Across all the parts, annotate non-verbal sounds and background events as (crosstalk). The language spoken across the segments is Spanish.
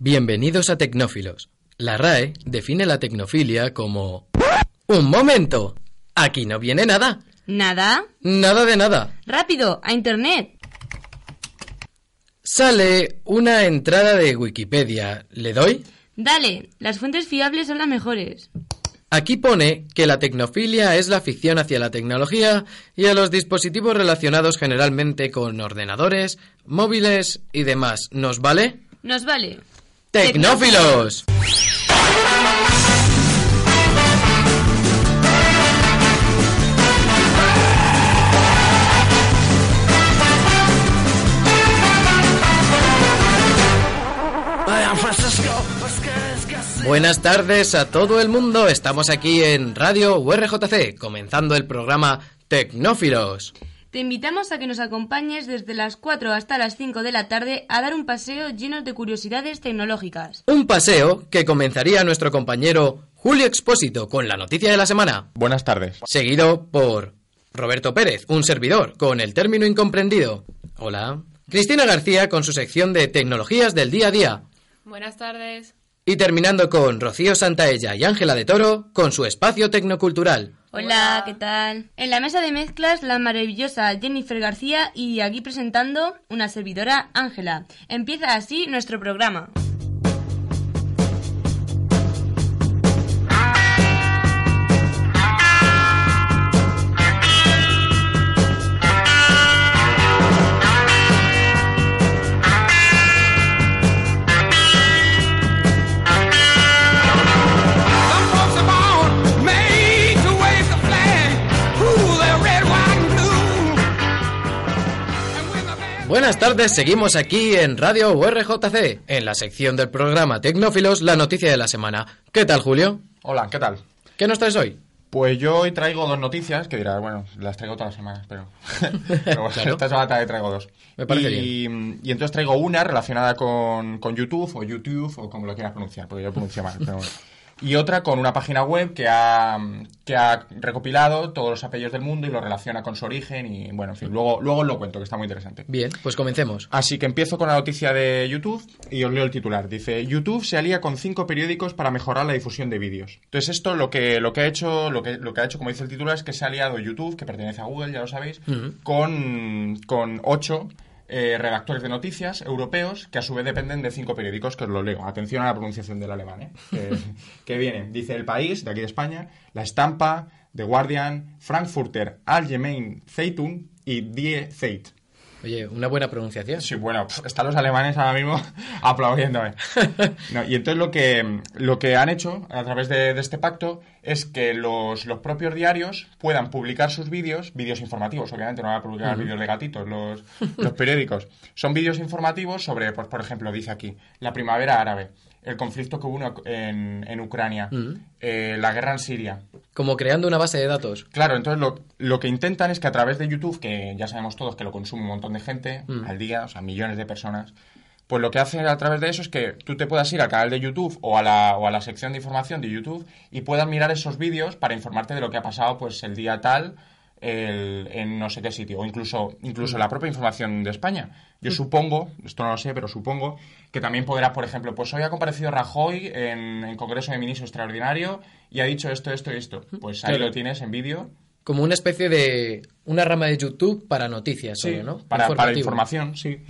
Bienvenidos a Tecnófilos. La RAE define la tecnofilia como... ¡Un momento! Aquí no viene nada. ¿Nada? Nada de nada. Rápido, a Internet. Sale una entrada de Wikipedia. ¿Le doy? Dale, las fuentes fiables son las mejores. Aquí pone que la tecnofilia es la afición hacia la tecnología y a los dispositivos relacionados generalmente con ordenadores, móviles y demás. ¿Nos vale? Nos vale. ¡Tecnófilos! Buenas tardes a todo el mundo. Estamos aquí en Radio URJC, comenzando el programa Tecnófilos. Te invitamos a que nos acompañes desde las 4 hasta las 5 de la tarde a dar un paseo lleno de curiosidades tecnológicas. Un paseo que comenzaría nuestro compañero Julio Expósito con la noticia de la semana, Buenas tardes. seguido por Roberto Pérez, un servidor, con el término incomprendido. Hola. Cristina García con su sección de tecnologías del día a día. Buenas tardes. Y terminando con Rocío Santaella y Ángela de Toro con su espacio tecnocultural. Hola, ¿qué tal? En la mesa de mezclas, la maravillosa Jennifer García y aquí presentando una servidora, Ángela. Empieza así nuestro programa. Buenas tardes, seguimos aquí en Radio URJC, en la sección del programa Tecnófilos, la noticia de la semana. ¿Qué tal, Julio? Hola, ¿qué tal? ¿Qué nos traes hoy? Pues yo hoy traigo dos noticias que dirás, bueno, las traigo todas las semanas, pero, (laughs) pero Claro. esta semana también traigo dos. Me parece y, y entonces traigo una relacionada con, con YouTube o YouTube o como lo quieras pronunciar, porque yo pronuncio mal. Pero bueno. Y otra con una página web que ha, que ha recopilado todos los apellidos del mundo y lo relaciona con su origen y bueno, en fin, luego, luego os lo cuento, que está muy interesante. Bien, pues comencemos. Así que empiezo con la noticia de YouTube y os leo el titular. Dice, YouTube se alía con cinco periódicos para mejorar la difusión de vídeos. Entonces esto lo que, lo que ha hecho, lo que, lo que ha hecho, como dice el titular, es que se ha aliado YouTube, que pertenece a Google, ya lo sabéis, con, con ocho eh, redactores de noticias europeos que a su vez dependen de cinco periódicos, que os lo leo. Atención a la pronunciación del alemán, ¿eh? que, (laughs) que viene. Dice El País, de aquí de España, La Estampa, The Guardian, Frankfurter Allgemeine Zeitung y Die Zeit. Oye, una buena pronunciación. Sí, bueno, están los alemanes ahora mismo (laughs) aplaudiéndome. (laughs) No, y entonces lo que, lo que han hecho a través de, de este pacto es que los, los propios diarios puedan publicar sus vídeos, vídeos informativos, obviamente no van a publicar vídeos de gatitos, los, (laughs) los periódicos. Son vídeos informativos sobre, pues, por ejemplo, dice aquí, la primavera árabe, el conflicto que hubo en, en Ucrania, eh, la guerra en Siria, Como creando una base de datos. Claro, entonces lo, lo que intentan es que a través de YouTube, que ya sabemos todos que lo consume un montón de gente al día, o sea, millones de personas, pues lo que hacen a través de eso es que tú te puedas ir al canal de YouTube o a la, o a la sección de información de YouTube y puedas mirar esos vídeos para informarte de lo que ha pasado pues el día tal el- en no sé qué sitio, o incluso, incluso Mm. la propia información de España. Yo supongo, esto no lo sé, pero supongo que también podrás, por ejemplo, pues hoy ha comparecido Rajoy en el Congreso de Ministros Extraordinario y ha dicho esto, esto y esto. Pues ahí Claro. lo tienes en vídeo. Como una especie de... Una rama de YouTube para noticias, Sí, solo, ¿no? para, para información, sí.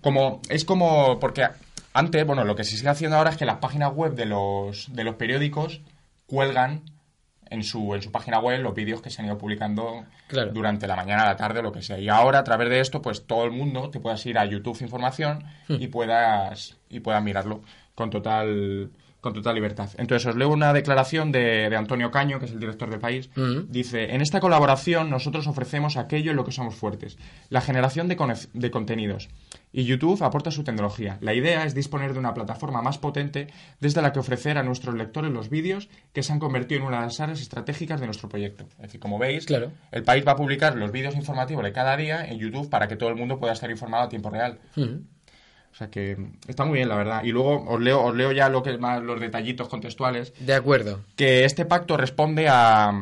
Como, es como, porque antes, bueno, lo que se sigue haciendo ahora es que las páginas web de los, de los periódicos cuelgan en su, en su página web los vídeos que se han ido publicando Claro. durante la mañana, la tarde, lo que sea. Y ahora, a través de esto, pues todo el mundo te puedas ir a YouTube Información Hmm. y puedas, y puedas mirarlo con total con total libertad. Entonces, os leo una declaración de, de Antonio Caño, que es el director del país. Dice, en esta colaboración nosotros ofrecemos aquello en lo que somos fuertes, la generación de, de contenidos. Y YouTube aporta su tecnología. La idea es disponer de una plataforma más potente desde la que ofrecer a nuestros lectores los vídeos que se han convertido en una de las áreas estratégicas de nuestro proyecto. Es decir, como veis, Claro. el país va a publicar los vídeos informativos de cada día en YouTube para que todo el mundo pueda estar informado a tiempo real. O sea que está muy bien, la verdad. Y luego os leo, os leo ya lo que más los detallitos contextuales De acuerdo. que este pacto responde a,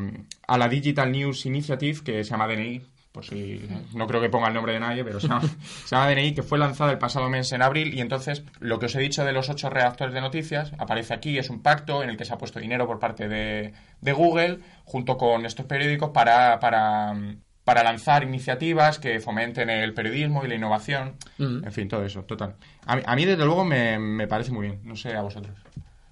a la Digital News Initiative, que se llama DNI, por si no creo que ponga el nombre de nadie, pero se llama, (laughs) se llama DNI, que fue lanzado el pasado mes en abril y entonces lo que os he dicho de los ocho redactores de noticias aparece aquí, es un pacto en el que se ha puesto dinero por parte de, de Google junto con estos periódicos para, para, para lanzar iniciativas que fomenten el periodismo y la innovación, Mm. en fin, todo eso, total. A mí, a mí, desde luego me, me parece muy bien, no sé a vosotros.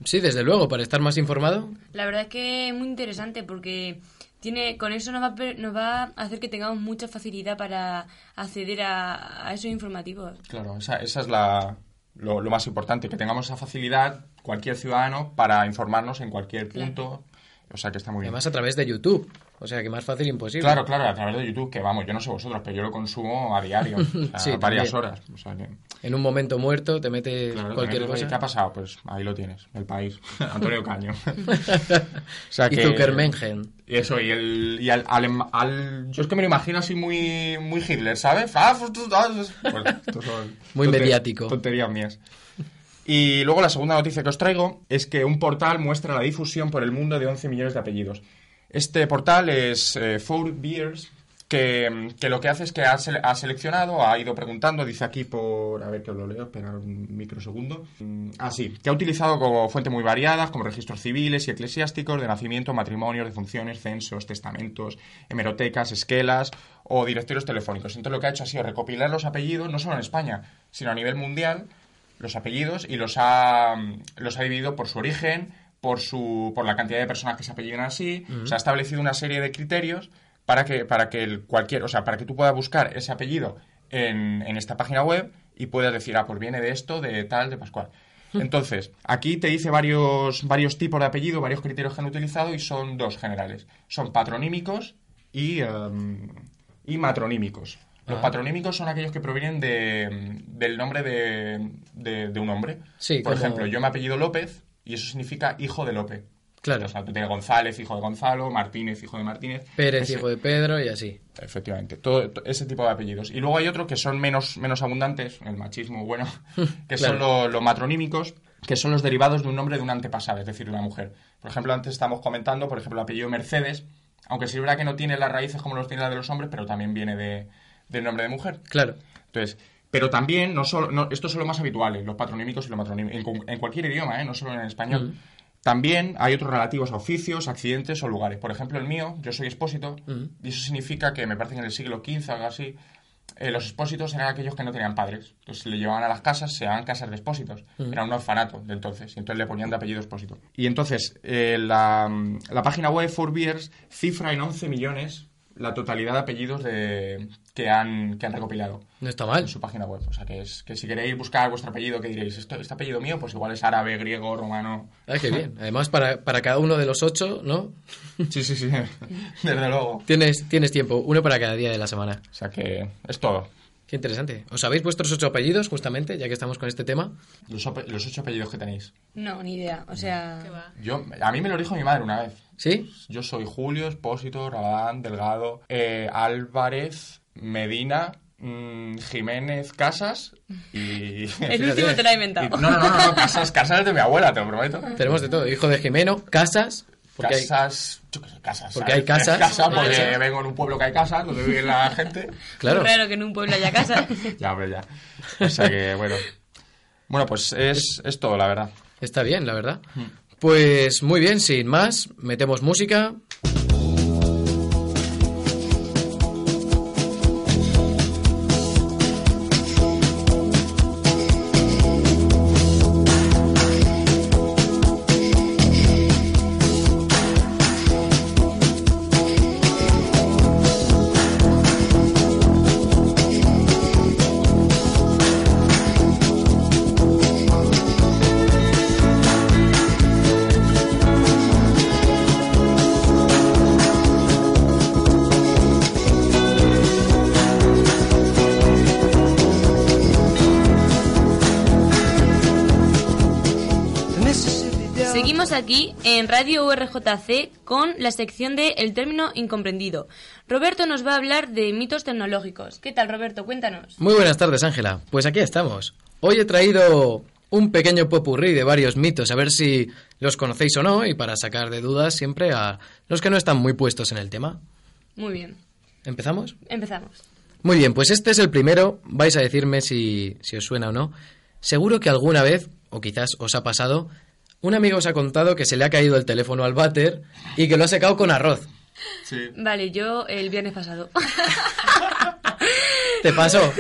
Sí, desde luego, para estar más informado. La verdad es que es muy interesante porque tiene con eso nos va, nos va a hacer que tengamos mucha facilidad para acceder a, a esos informativos. Claro, esa, esa es la, lo, lo más importante, que tengamos esa facilidad, cualquier ciudadano, para informarnos en cualquier punto. O sea que está muy bien. Además a través de YouTube. O sea que más fácil imposible. Claro, claro, a través de YouTube, que vamos, yo no sé vosotros, pero yo lo consumo a diario, (laughs) Sí, varias también. horas. O sea que, En un momento muerto te mete claro, cualquier también, cosa. ¿Qué ha pasado? Pues ahí lo tienes, el país. (laughs) Antonio Caño. (laughs) o sea Y que- Zuckermengen. Y eso, y el. Y al, al- al- yo es que me lo imagino así muy, muy Hitler, ¿sabes? Ah, pues ah, pues- pues, estos son Muy mediático. Tonterías mías. Y luego la segunda noticia que os traigo es que un portal muestra la difusión por el mundo de 11 millones de apellidos. Este portal es eh, Four Beers, que, que lo que hace es que ha, ha seleccionado, ha ido preguntando, dice aquí por... A ver que os lo leo, esperar un microsegundo. Mm, Ah, sí, que ha utilizado como fuentes muy variadas, como registros civiles y eclesiásticos de nacimiento, matrimonios, defunciones, censos, testamentos, hemerotecas, esquelas o directorios telefónicos. Entonces lo que ha hecho ha sido recopilar los apellidos, no solo en España, sino a nivel mundial, los apellidos y los ha, los ha dividido por su origen, por, su, por la cantidad de personas que se apellidan así. O sea, ha establecido una serie de criterios para que, para que el cualquier, o sea, para que tú puedas buscar ese apellido en, en esta página web y puedas decir, ah, pues viene de esto, de tal, de Pascual. Entonces, aquí te dice varios, varios tipos de apellido, varios criterios que han utilizado y son dos generales. Son patronímicos y, em, y matronímicos. Los Ah. patronímicos son aquellos que provienen de, del nombre de, de- de un hombre. Sí, Por como- ejemplo, yo me apellido López y eso significa hijo de Lope. Claro. O sea, tú tienes González, hijo de Gonzalo, Martínez, hijo de Martínez. Pérez, Ese- hijo de Pedro y así. Efectivamente, todo, to- ese tipo de apellidos. Y luego hay otros que son menos, menos abundantes, el machismo bueno, (laughs) que son los matronímicos, que son los derivados de un nombre de un antepasado, es decir, de una mujer. Por ejemplo, antes estamos comentando, por ejemplo, el apellido Mercedes, aunque sí es verdad que no tiene las raíces como los tiene la de los hombres, pero también viene de, del nombre de mujer. Claro. Entonces, pero también, no solo, no, estos son los más habituales, los patronímicos y los matronímicos, en, cu- en cualquier idioma, ¿eh? no solo en español. También hay otros relativos a oficios, accidentes o lugares. Por ejemplo, el mío, yo soy expósito, y eso significa que me parece que en el siglo XV o algo así, eh, los expósitos eran aquellos que no tenían padres. Entonces le llevaban a las casas, se llamaban casas de expósitos. Era un orfanato de entonces, y entonces le ponían de apellido expósito. Y entonces, eh, la, la página web For Beers cifra en 11 millones la totalidad de apellidos de, que, han, que han recopilado No está mal. en su página web. O sea, que es que si queréis buscar vuestro apellido, que diréis, ¿esto, ¿este apellido mío? Pues igual es árabe, griego, romano. Ah, qué bien. Además, para, para cada uno de los ocho, ¿no? Sí, sí, sí, (laughs) desde luego. Tienes, tienes tiempo, uno para cada día de la semana. O sea que es todo. Qué interesante. ¿Os sabéis vuestros ocho apellidos, justamente, ya que estamos con este tema? Los, ocho apellidos que tenéis. No, ni idea. O sea, Yo, a mí me lo dijo mi madre una vez. ¿Sí? Yo soy Julio, Espósito, Rabadán, Delgado, eh, Álvarez, Medina, mm, Jiménez, Casas y... (laughs) (laughs) el último te lo ha y- inventado. no, no, no, no, Casas, Casas es de mi abuela, te lo prometo. Tenemos de todo. Hijo de Jimeno, casas. Porque hay- casas, yo qué sé, casas. Porque ¿sabes? hay casas. Casa porque vengo en un pueblo que hay casas, donde vive la gente. Claro. Claro que en un pueblo haya casa. (laughs) Ya, hombre, ya. O sea que, bueno. Bueno, pues es, es todo, la verdad. Está bien, la verdad. Pues muy bien, sin más, metemos música. Aquí en Radio URJC con la sección de El término incomprendido. Roberto nos va a hablar de mitos tecnológicos. ¿Qué tal, Roberto? Cuéntanos. Muy buenas tardes, Ángela. Pues aquí estamos. Hoy he traído un pequeño popurrí de varios mitos, a ver si los conocéis o no, y para sacar de dudas siempre a los que no están muy puestos en el tema. Muy bien. ¿Empezamos? Empezamos. Muy bien, pues este es el primero. Vais a decirme si, si os suena o no. Seguro que alguna vez, o quizás os ha pasado, un amigo os ha contado que se le ha caído el teléfono al váter y que lo ha secado con arroz. Sí. Vale, yo el viernes pasado. (laughs) ¿Te pasó?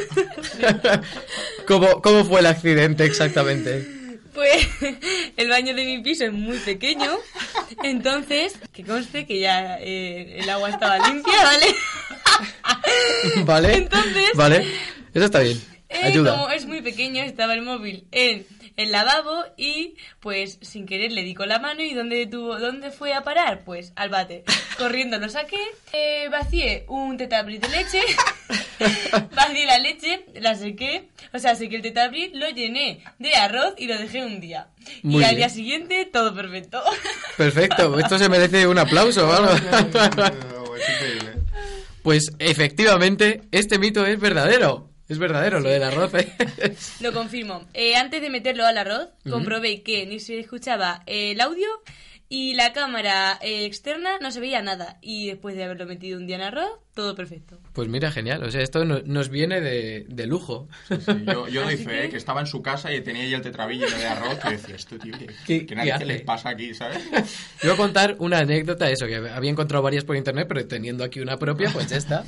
¿Cómo, ¿Cómo fue el accidente exactamente? Pues el baño de mi piso es muy pequeño, entonces, que conste que ya eh, el agua estaba limpia, ¿vale? (laughs) ¿Vale? Entonces- Vale. Eso está bien. Eh, Ayuda. como es muy pequeño, estaba el móvil en el lavabo y pues sin querer le di con la mano y ¿dónde, tuvo, ¿dónde fue a parar? Pues al bate. (laughs) Corriendo lo saqué, eh, vacié un tetabri de leche, (laughs) (laughs) vacié la leche, la sequé, o sea, sequé el tetabri, lo llené de arroz y lo dejé un día. Muy y al bien. día siguiente todo perfecto. Perfecto. Esto se merece un aplauso o algo. Es increíble. Pues efectivamente, este mito es verdadero. Es verdadero lo del arroz. ¿eh? (laughs) Lo confirmo. Eh, antes de meterlo al arroz, comprobé que ni se escuchaba eh, el audio y la cámara eh, externa no se veía nada. Y después de haberlo metido un día en arroz, todo perfecto. Pues mira, genial. O sea, esto no- nos viene de, de lujo. Sí, yo, yo doy (laughs) fe, que- que... estaba en su casa y tenía ahí el tetrabillo de arroz que decía, esto, tío, que, ¿Qué- que nadie les pasa aquí, ¿sabes? (laughs) Yo voy a contar una anécdota, eso, que había encontrado varias por internet, pero teniendo aquí una propia, pues ya está.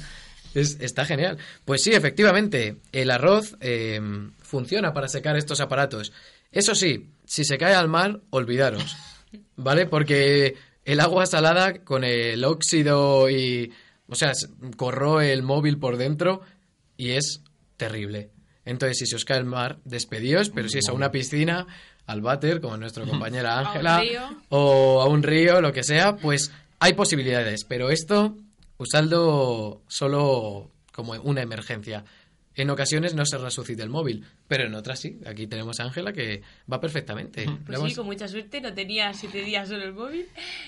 Es- está genial. Pues sí, efectivamente, el arroz eh, funciona para secar estos aparatos. Eso sí, si se cae al mar, olvidaros. (laughs) ¿Vale? Porque el agua salada con el óxido y... O sea, corroe el móvil por dentro y es terrible. Entonces, si se os cae el mar, despedíos, pero si es a una piscina, al váter, como nuestra compañera (laughs) un Ángela, río. o a un río, lo que sea, pues hay posibilidades. Pero esto, usadlo solo como una emergencia. En ocasiones no se resucita el móvil, pero en otras sí. Aquí tenemos a Ángela que va perfectamente. Pues sí, con mucha suerte, lo tenía siete días solo el móvil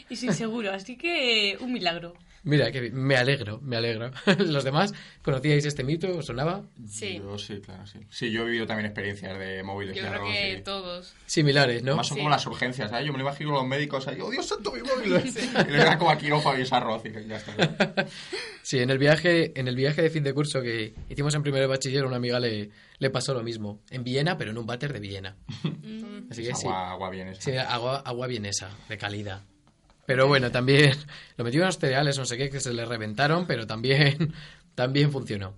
y sin seguro. Así que un milagro. Mira, que me alegro, me alegro. (laughs) ¿Los demás conocíais este mito? ¿Os sonaba? Sí. Yo sí, claro, sí. Sí, yo he vivido también experiencias de móviles Yo de creo arroz. que y- todos. Similares, ¿no? Además son Sí. como las urgencias, ¿sabes? Yo me lo imagino los médicos ahí, ¡oh, Dios santo, mi móvil! (laughs) Y le da como a quirófano y es arroz y ya está. (laughs) Sí, en el viaje, en el viaje de fin de curso que hicimos en primero de bachiller, una amiga le, le pasó lo mismo. En Viena, pero en un váter de Viena. Así que Es sí. agua, agua bien esa. Sí, agua, agua vienesa, de calidad. Pero bueno, también (laughs) lo metió en los cereales, no sé qué, que se le reventaron, pero también, (laughs) también funcionó.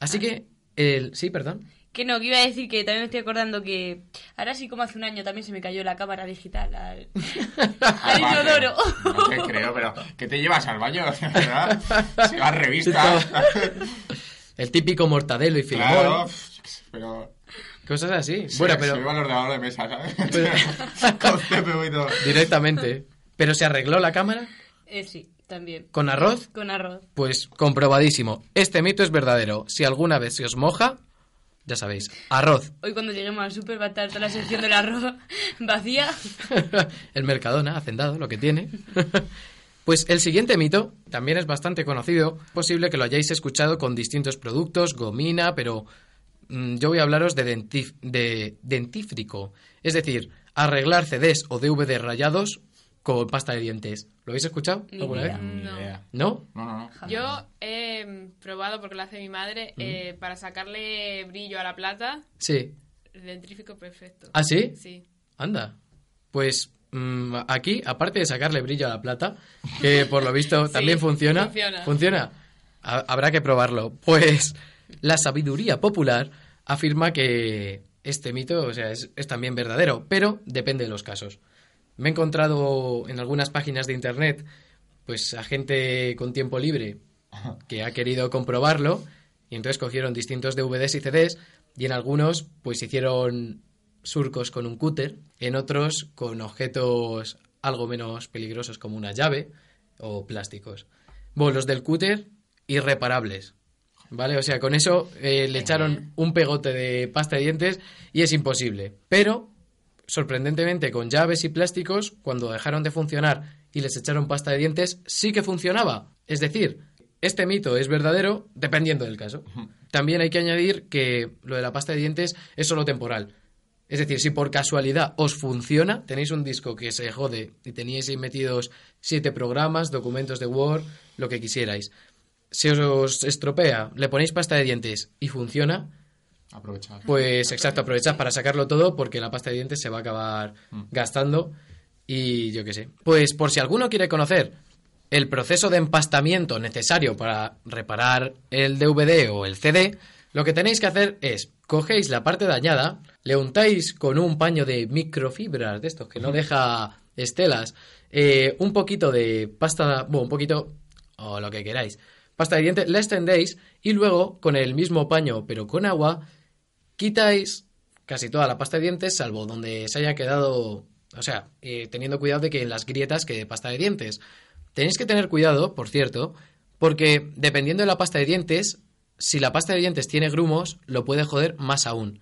Así que, el, sí, perdón. Que no, que iba a decir que también me estoy acordando que ahora sí como hace un año también se me cayó la cámara digital al, (laughs) al inodoro. No te creo, pero ¿qué te llevas al baño? ¿verdad? Se va a revistas. El típico mortadelo y filemón, claro, pero... cosas así. se- bueno, Se pero me va el ordenador de mesa, ¿sabes? Pero- Con CPU y todo. directamente. Pero se arregló la cámara Eh, sí, también. con arroz. Con arroz. Pues comprobadísimo. Este mito es verdadero. Si alguna vez se os moja, ya sabéis, arroz. Hoy cuando lleguemos al súper va a estar toda la sección del arroz (laughs) vacía. (laughs) el Mercadona, hacendado, lo que tiene. (laughs) pues el siguiente mito también es bastante conocido. Posible que lo hayáis escuchado con distintos productos, gomina, pero mm, yo voy a hablaros de, dentif- de dentífrico. Es decir, arreglar CDs o DVD rayados con pasta de dientes. ¿Lo habéis escuchado Ni alguna idea. vez? No. ¿No? No, no, no. Yo he mm, probado, porque lo hace mi madre, eh, para sacarle brillo a la plata, Sí. el dentrífico perfecto. ¿Ah, sí? Sí. Anda. Pues mm, aquí, aparte de sacarle brillo a la plata, que por lo visto (laughs) Sí, también funciona. funciona. ¿Funciona? Ha- habrá que probarlo. Pues la sabiduría popular afirma que este mito, o sea, es, es también verdadero, pero depende de los casos. Me he encontrado en algunas páginas de internet, pues a gente con tiempo libre que ha querido comprobarlo y entonces cogieron distintos DVDs y CDs y en algunos pues hicieron surcos con un cúter, en otros con objetos algo menos peligrosos como una llave o plásticos. Bueno, los del cúter irreparables. ¿Vale? O sea, con eso eh, le echaron un pegote de pasta de dientes y es imposible. Pero, sorprendentemente, con llaves y plásticos, cuando dejaron de funcionar y les echaron pasta de dientes, sí que funcionaba. Es decir, este mito es verdadero dependiendo del caso. También hay que añadir que lo de la pasta de dientes es solo temporal. Es decir, si por casualidad os funciona, tenéis un disco que se jode y teníais ahí metidos siete programas, documentos de Word, lo que quisierais. se os estropea, le ponéis pasta de dientes y funciona, Aprovechar. pues exacto, aprovechad para sacarlo todo porque la pasta de dientes se va a acabar gastando y yo qué sé. Pues por si alguno quiere conocer el proceso de empastamiento necesario para reparar el DVD o el CD, lo que tenéis que hacer es cogéis la parte dañada, le untáis con un paño de microfibras de estos que no deja estelas, eh, un poquito de pasta, bueno, un poquito o lo que queráis, pasta de dientes, la extendéis y luego con el mismo paño pero con agua quitáis casi toda la pasta de dientes, salvo donde se haya quedado, o sea, eh, teniendo cuidado de que en las grietas quede pasta de dientes. Tenéis que tener cuidado, por cierto, porque dependiendo de la pasta de dientes, si la pasta de dientes tiene grumos, lo puede joder más aún.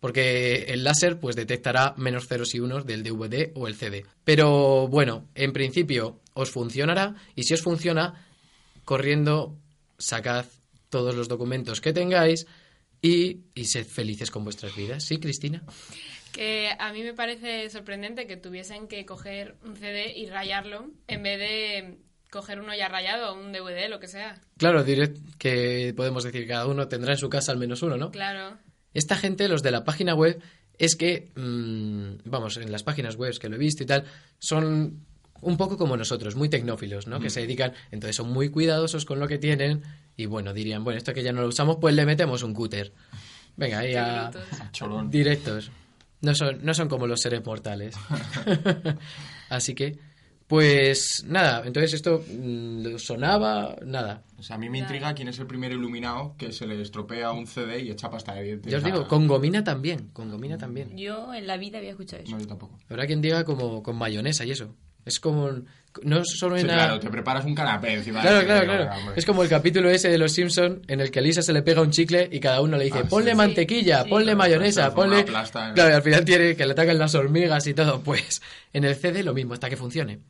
Porque el láser pues detectará menos ceros y unos del DVD o el CD. Pero bueno, en principio os funcionará y si os funciona, corriendo sacad todos los documentos que tengáis y, y sed felices con vuestras vidas. ¿Sí, Cristina? Que a mí me parece sorprendente que tuviesen que coger un CD y rayarlo en vez de coger uno ya rayado, un DVD, lo que sea. Claro, diré que podemos decir que cada uno tendrá en su casa al menos uno, ¿no? Claro. Esta gente, los de la página web, es que, mm, vamos, en las páginas web que lo he visto y tal, son un poco como nosotros, muy tecnófilos, ¿no? Que se dedican, entonces son muy cuidadosos con lo que tienen y bueno, dirían, bueno, esto que ya no lo usamos, pues le metemos un cúter. Venga, ahí a... Cholón. Directos. No son, no son como los seres mortales. (laughs) Así que, pues nada, entonces esto mm, sonaba, nada. O sea, a mí me intriga quién es el primer iluminado que se le estropea un CD y echa pasta de dientes. Ya os digo, con gomina también, con gomina también. Yo en la vida había escuchado eso. No, yo tampoco. Habrá quien diga como con mayonesa y eso. Es como... No solo Sí, claro, te preparas un canapé encima. Claro, claro, claro. hombre. Es como el capítulo ese de Los Simpson en el que a Lisa se le pega un chicle y cada uno le dice, Ah, ponle sí. mantequilla, Sí. ponle Sí. mayonesa, ponle... plasta, ¿no? Claro, y al final tiene que le atacan las hormigas y todo. Pues en el CD lo mismo, hasta que funcione.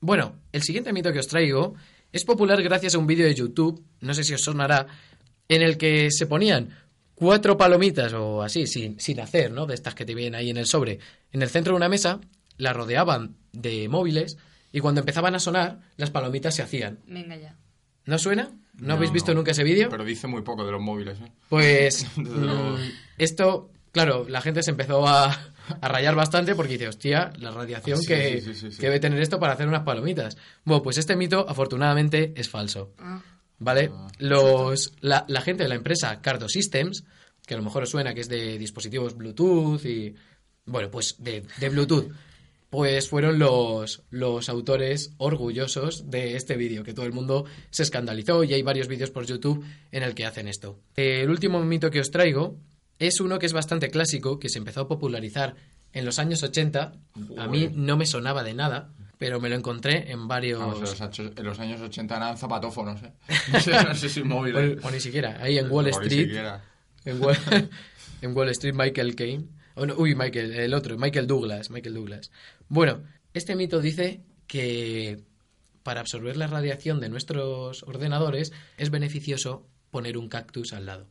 Bueno, el siguiente mito que os traigo es popular gracias a un vídeo de YouTube, no sé si os sonará, en el que se ponían cuatro palomitas o así, sin, sin hacer, ¿no? De estas que te vienen ahí en el sobre, en el centro de una mesa, la rodeaban de móviles y cuando empezaban a sonar, las palomitas se hacían. Venga ya. ¿No suena? ¿No, habéis visto nunca ese vídeo? Pero dice muy poco de los móviles, ¿eh? Pues (laughs) mm, esto, claro, la gente se empezó a, a rayar bastante porque dice, hostia, la radiación Sí, que, sí, sí, sí, sí. que debe tener esto para hacer unas palomitas. Bueno, pues este mito afortunadamente es falso. Ah. ¿Vale? Ah. Los, la, la gente de la empresa Cardo Systems, que a lo mejor os suena que es de dispositivos Bluetooth y. Bueno, pues de, de Bluetooth. Pues fueron los, los autores orgullosos de este vídeo, que todo el mundo se escandalizó y hay varios vídeos por YouTube en el que hacen esto. El último mito que os traigo es uno que es bastante clásico, que se empezó a popularizar en los años 80. A mí no me sonaba de nada, pero me lo encontré en varios... Vamos, en, los, años 80 eran zapatófonos, ¿eh? No sé, no sé si móviles. O, o ni siquiera. Ahí en Wall Street. siquiera. En Wall, (laughs) en Wall Street, Michael Caine. Uy, Michael, el otro, Michael Douglas. Michael Douglas. Bueno, este mito dice que para absorber la radiación de nuestros ordenadores es beneficioso poner un cactus al lado.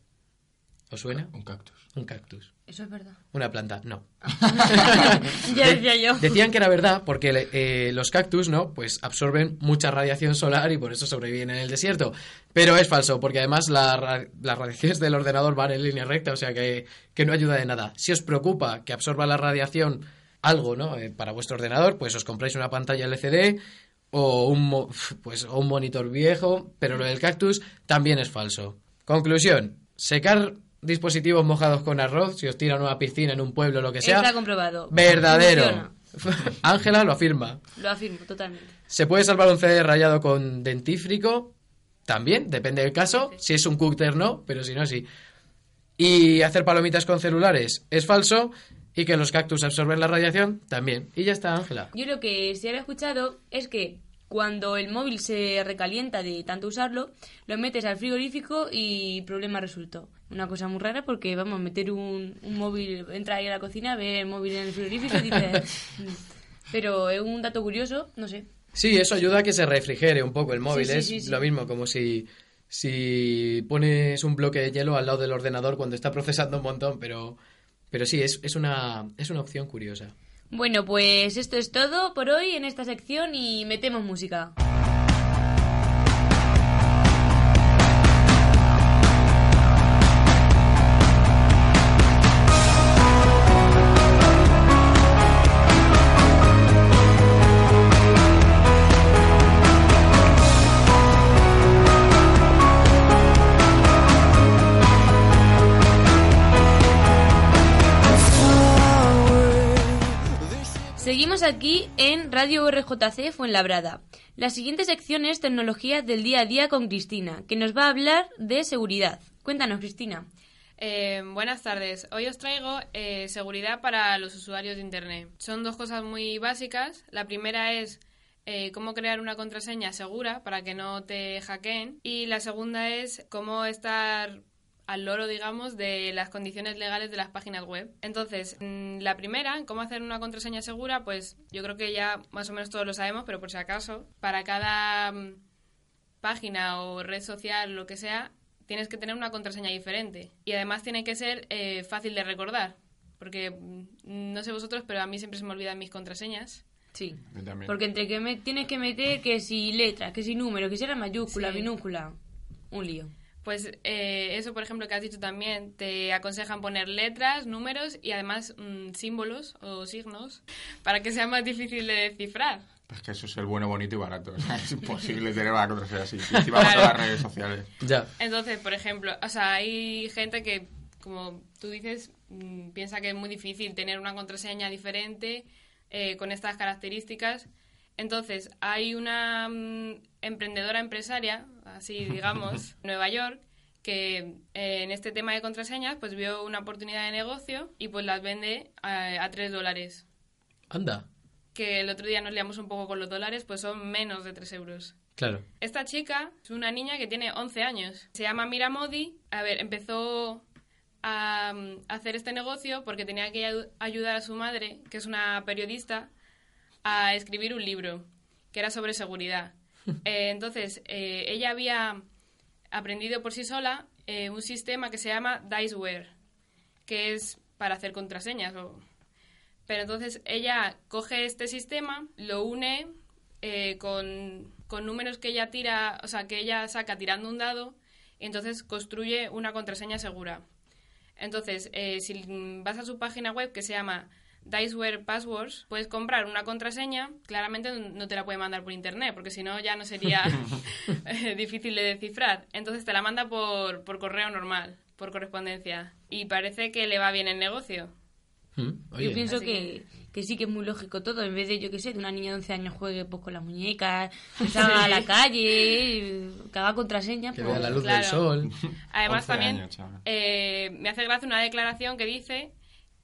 ¿Os suena? Un cactus. Un cactus. Eso es verdad. Una planta, no. (laughs) ya decía yo. Decían que era verdad porque eh, los cactus, ¿no? Pues absorben mucha radiación solar y por eso sobreviven en el desierto. Pero es falso, porque además la ra- las radiaciones del ordenador van en línea recta, o sea que, que no ayuda de nada. Si os preocupa que absorba la radiación algo, ¿no? Eh, para vuestro ordenador, pues os compráis una pantalla LCD o un, mo- pues, o un monitor viejo, pero lo del cactus también es falso. Conclusión, secar dispositivos mojados con arroz, si os tiran una piscina en un pueblo o lo que sea, Está comprobado. Verdadero. (laughs) Ángela lo afirma. Lo afirmo totalmente. ¿Se puede salvar un CD rayado con dentífrico? También, depende del caso. Si es un cúter, no, pero si no, sí. Y hacer palomitas con celulares es falso. Y que los cactus absorben la radiación también. Y ya está, Ángela. Yo lo que sí había escuchado es que cuando el móvil se recalienta de tanto usarlo, lo metes al frigorífico y problema resuelto. Una cosa muy rara porque, vamos, meter un, un móvil, entra ahí a la cocina, ve el móvil en el frigorífico y dices... "Mm". (laughs) Pero es un dato curioso, no sé. Sí, eso ayuda a que se refrigere un poco el móvil. Sí, sí, es sí, sí. lo mismo, como si, si pones un bloque de hielo al lado del ordenador cuando está procesando un montón. Pero, pero sí, es, es, una, es una opción curiosa. Bueno, pues esto es todo por hoy en esta sección y metemos música. Seguimos aquí en Radio RJC Fuenlabrada. La siguiente sección es Tecnología del Día a Día con Cristina, que nos va a hablar de seguridad. Cuéntanos, Cristina. Eh, buenas tardes. Hoy os traigo eh, seguridad para los usuarios de Internet. Son dos cosas muy básicas. La primera es eh, cómo crear una contraseña segura para que no te hackeen. Y la segunda es cómo estar al loro, digamos, de las condiciones legales de las páginas web. Entonces, mm, la primera, cómo hacer una contraseña segura, pues yo creo que ya más o menos todos lo sabemos, pero por si acaso, para cada mm, página o red social, lo que sea, tienes que tener una contraseña diferente. Y además tiene que ser eh, fácil de recordar. Porque mm, no sé vosotros, pero a mí siempre se me olvidan mis contraseñas. Sí. Porque entre que me, tienes que meter que si letra, que si número, que si era mayúscula, Sí. minúscula. Un lío. Pues eh, eso, por ejemplo, que has dicho también, te aconsejan poner letras, números y además mm, símbolos o signos para que sea más difícil de descifrar. Es que eso es el bueno, bonito y barato. O sea, (laughs) es imposible tener una contraseña así. Y encima Claro. las redes sociales. Ya. Entonces, por ejemplo, o sea, hay gente que, como tú dices, mm, piensa que es muy difícil tener una contraseña diferente eh, con estas características. Entonces, hay una mm, emprendedora empresaria, así digamos, (laughs) Nueva York, que eh, en este tema de contraseñas pues vio una oportunidad de negocio y pues las vende a, a 3 dólares. Anda. Que el otro día nos liamos un poco con los dólares, pues son menos de 3 euros. Claro. Esta chica es una niña que tiene 11 años. Se llama Mira Modi. A ver, empezó a hacer este negocio porque tenía que ayu- ayudar a su madre, que es una periodista, a escribir un libro que era sobre seguridad. Eh, entonces, eh, ella había aprendido por sí sola eh, un sistema que se llama Diceware, que es para hacer contraseñas. Pero entonces ella coge este sistema, lo une con, con números que ella tira, o sea, que ella saca tirando un dado, y entonces construye una contraseña segura. Entonces, si vas a su página web que se llama Diceware Passwords, puedes comprar una contraseña, claramente no te la puede mandar por internet, porque si no ya no sería (laughs) (laughs) difícil de descifrar. Entonces te la manda por, por correo normal, por correspondencia. Y parece que le va bien el negocio. Mm, Oye. Yo pienso que, que sí que es muy lógico todo. En vez de, yo que sé, de una niña de 11 años juegue pues, con las muñecas, que (laughs) salga a la calle, que haga contraseña. Que pues, vea la luz Claro. del sol. Además 11 también años, eh, me hace gracia una declaración que dice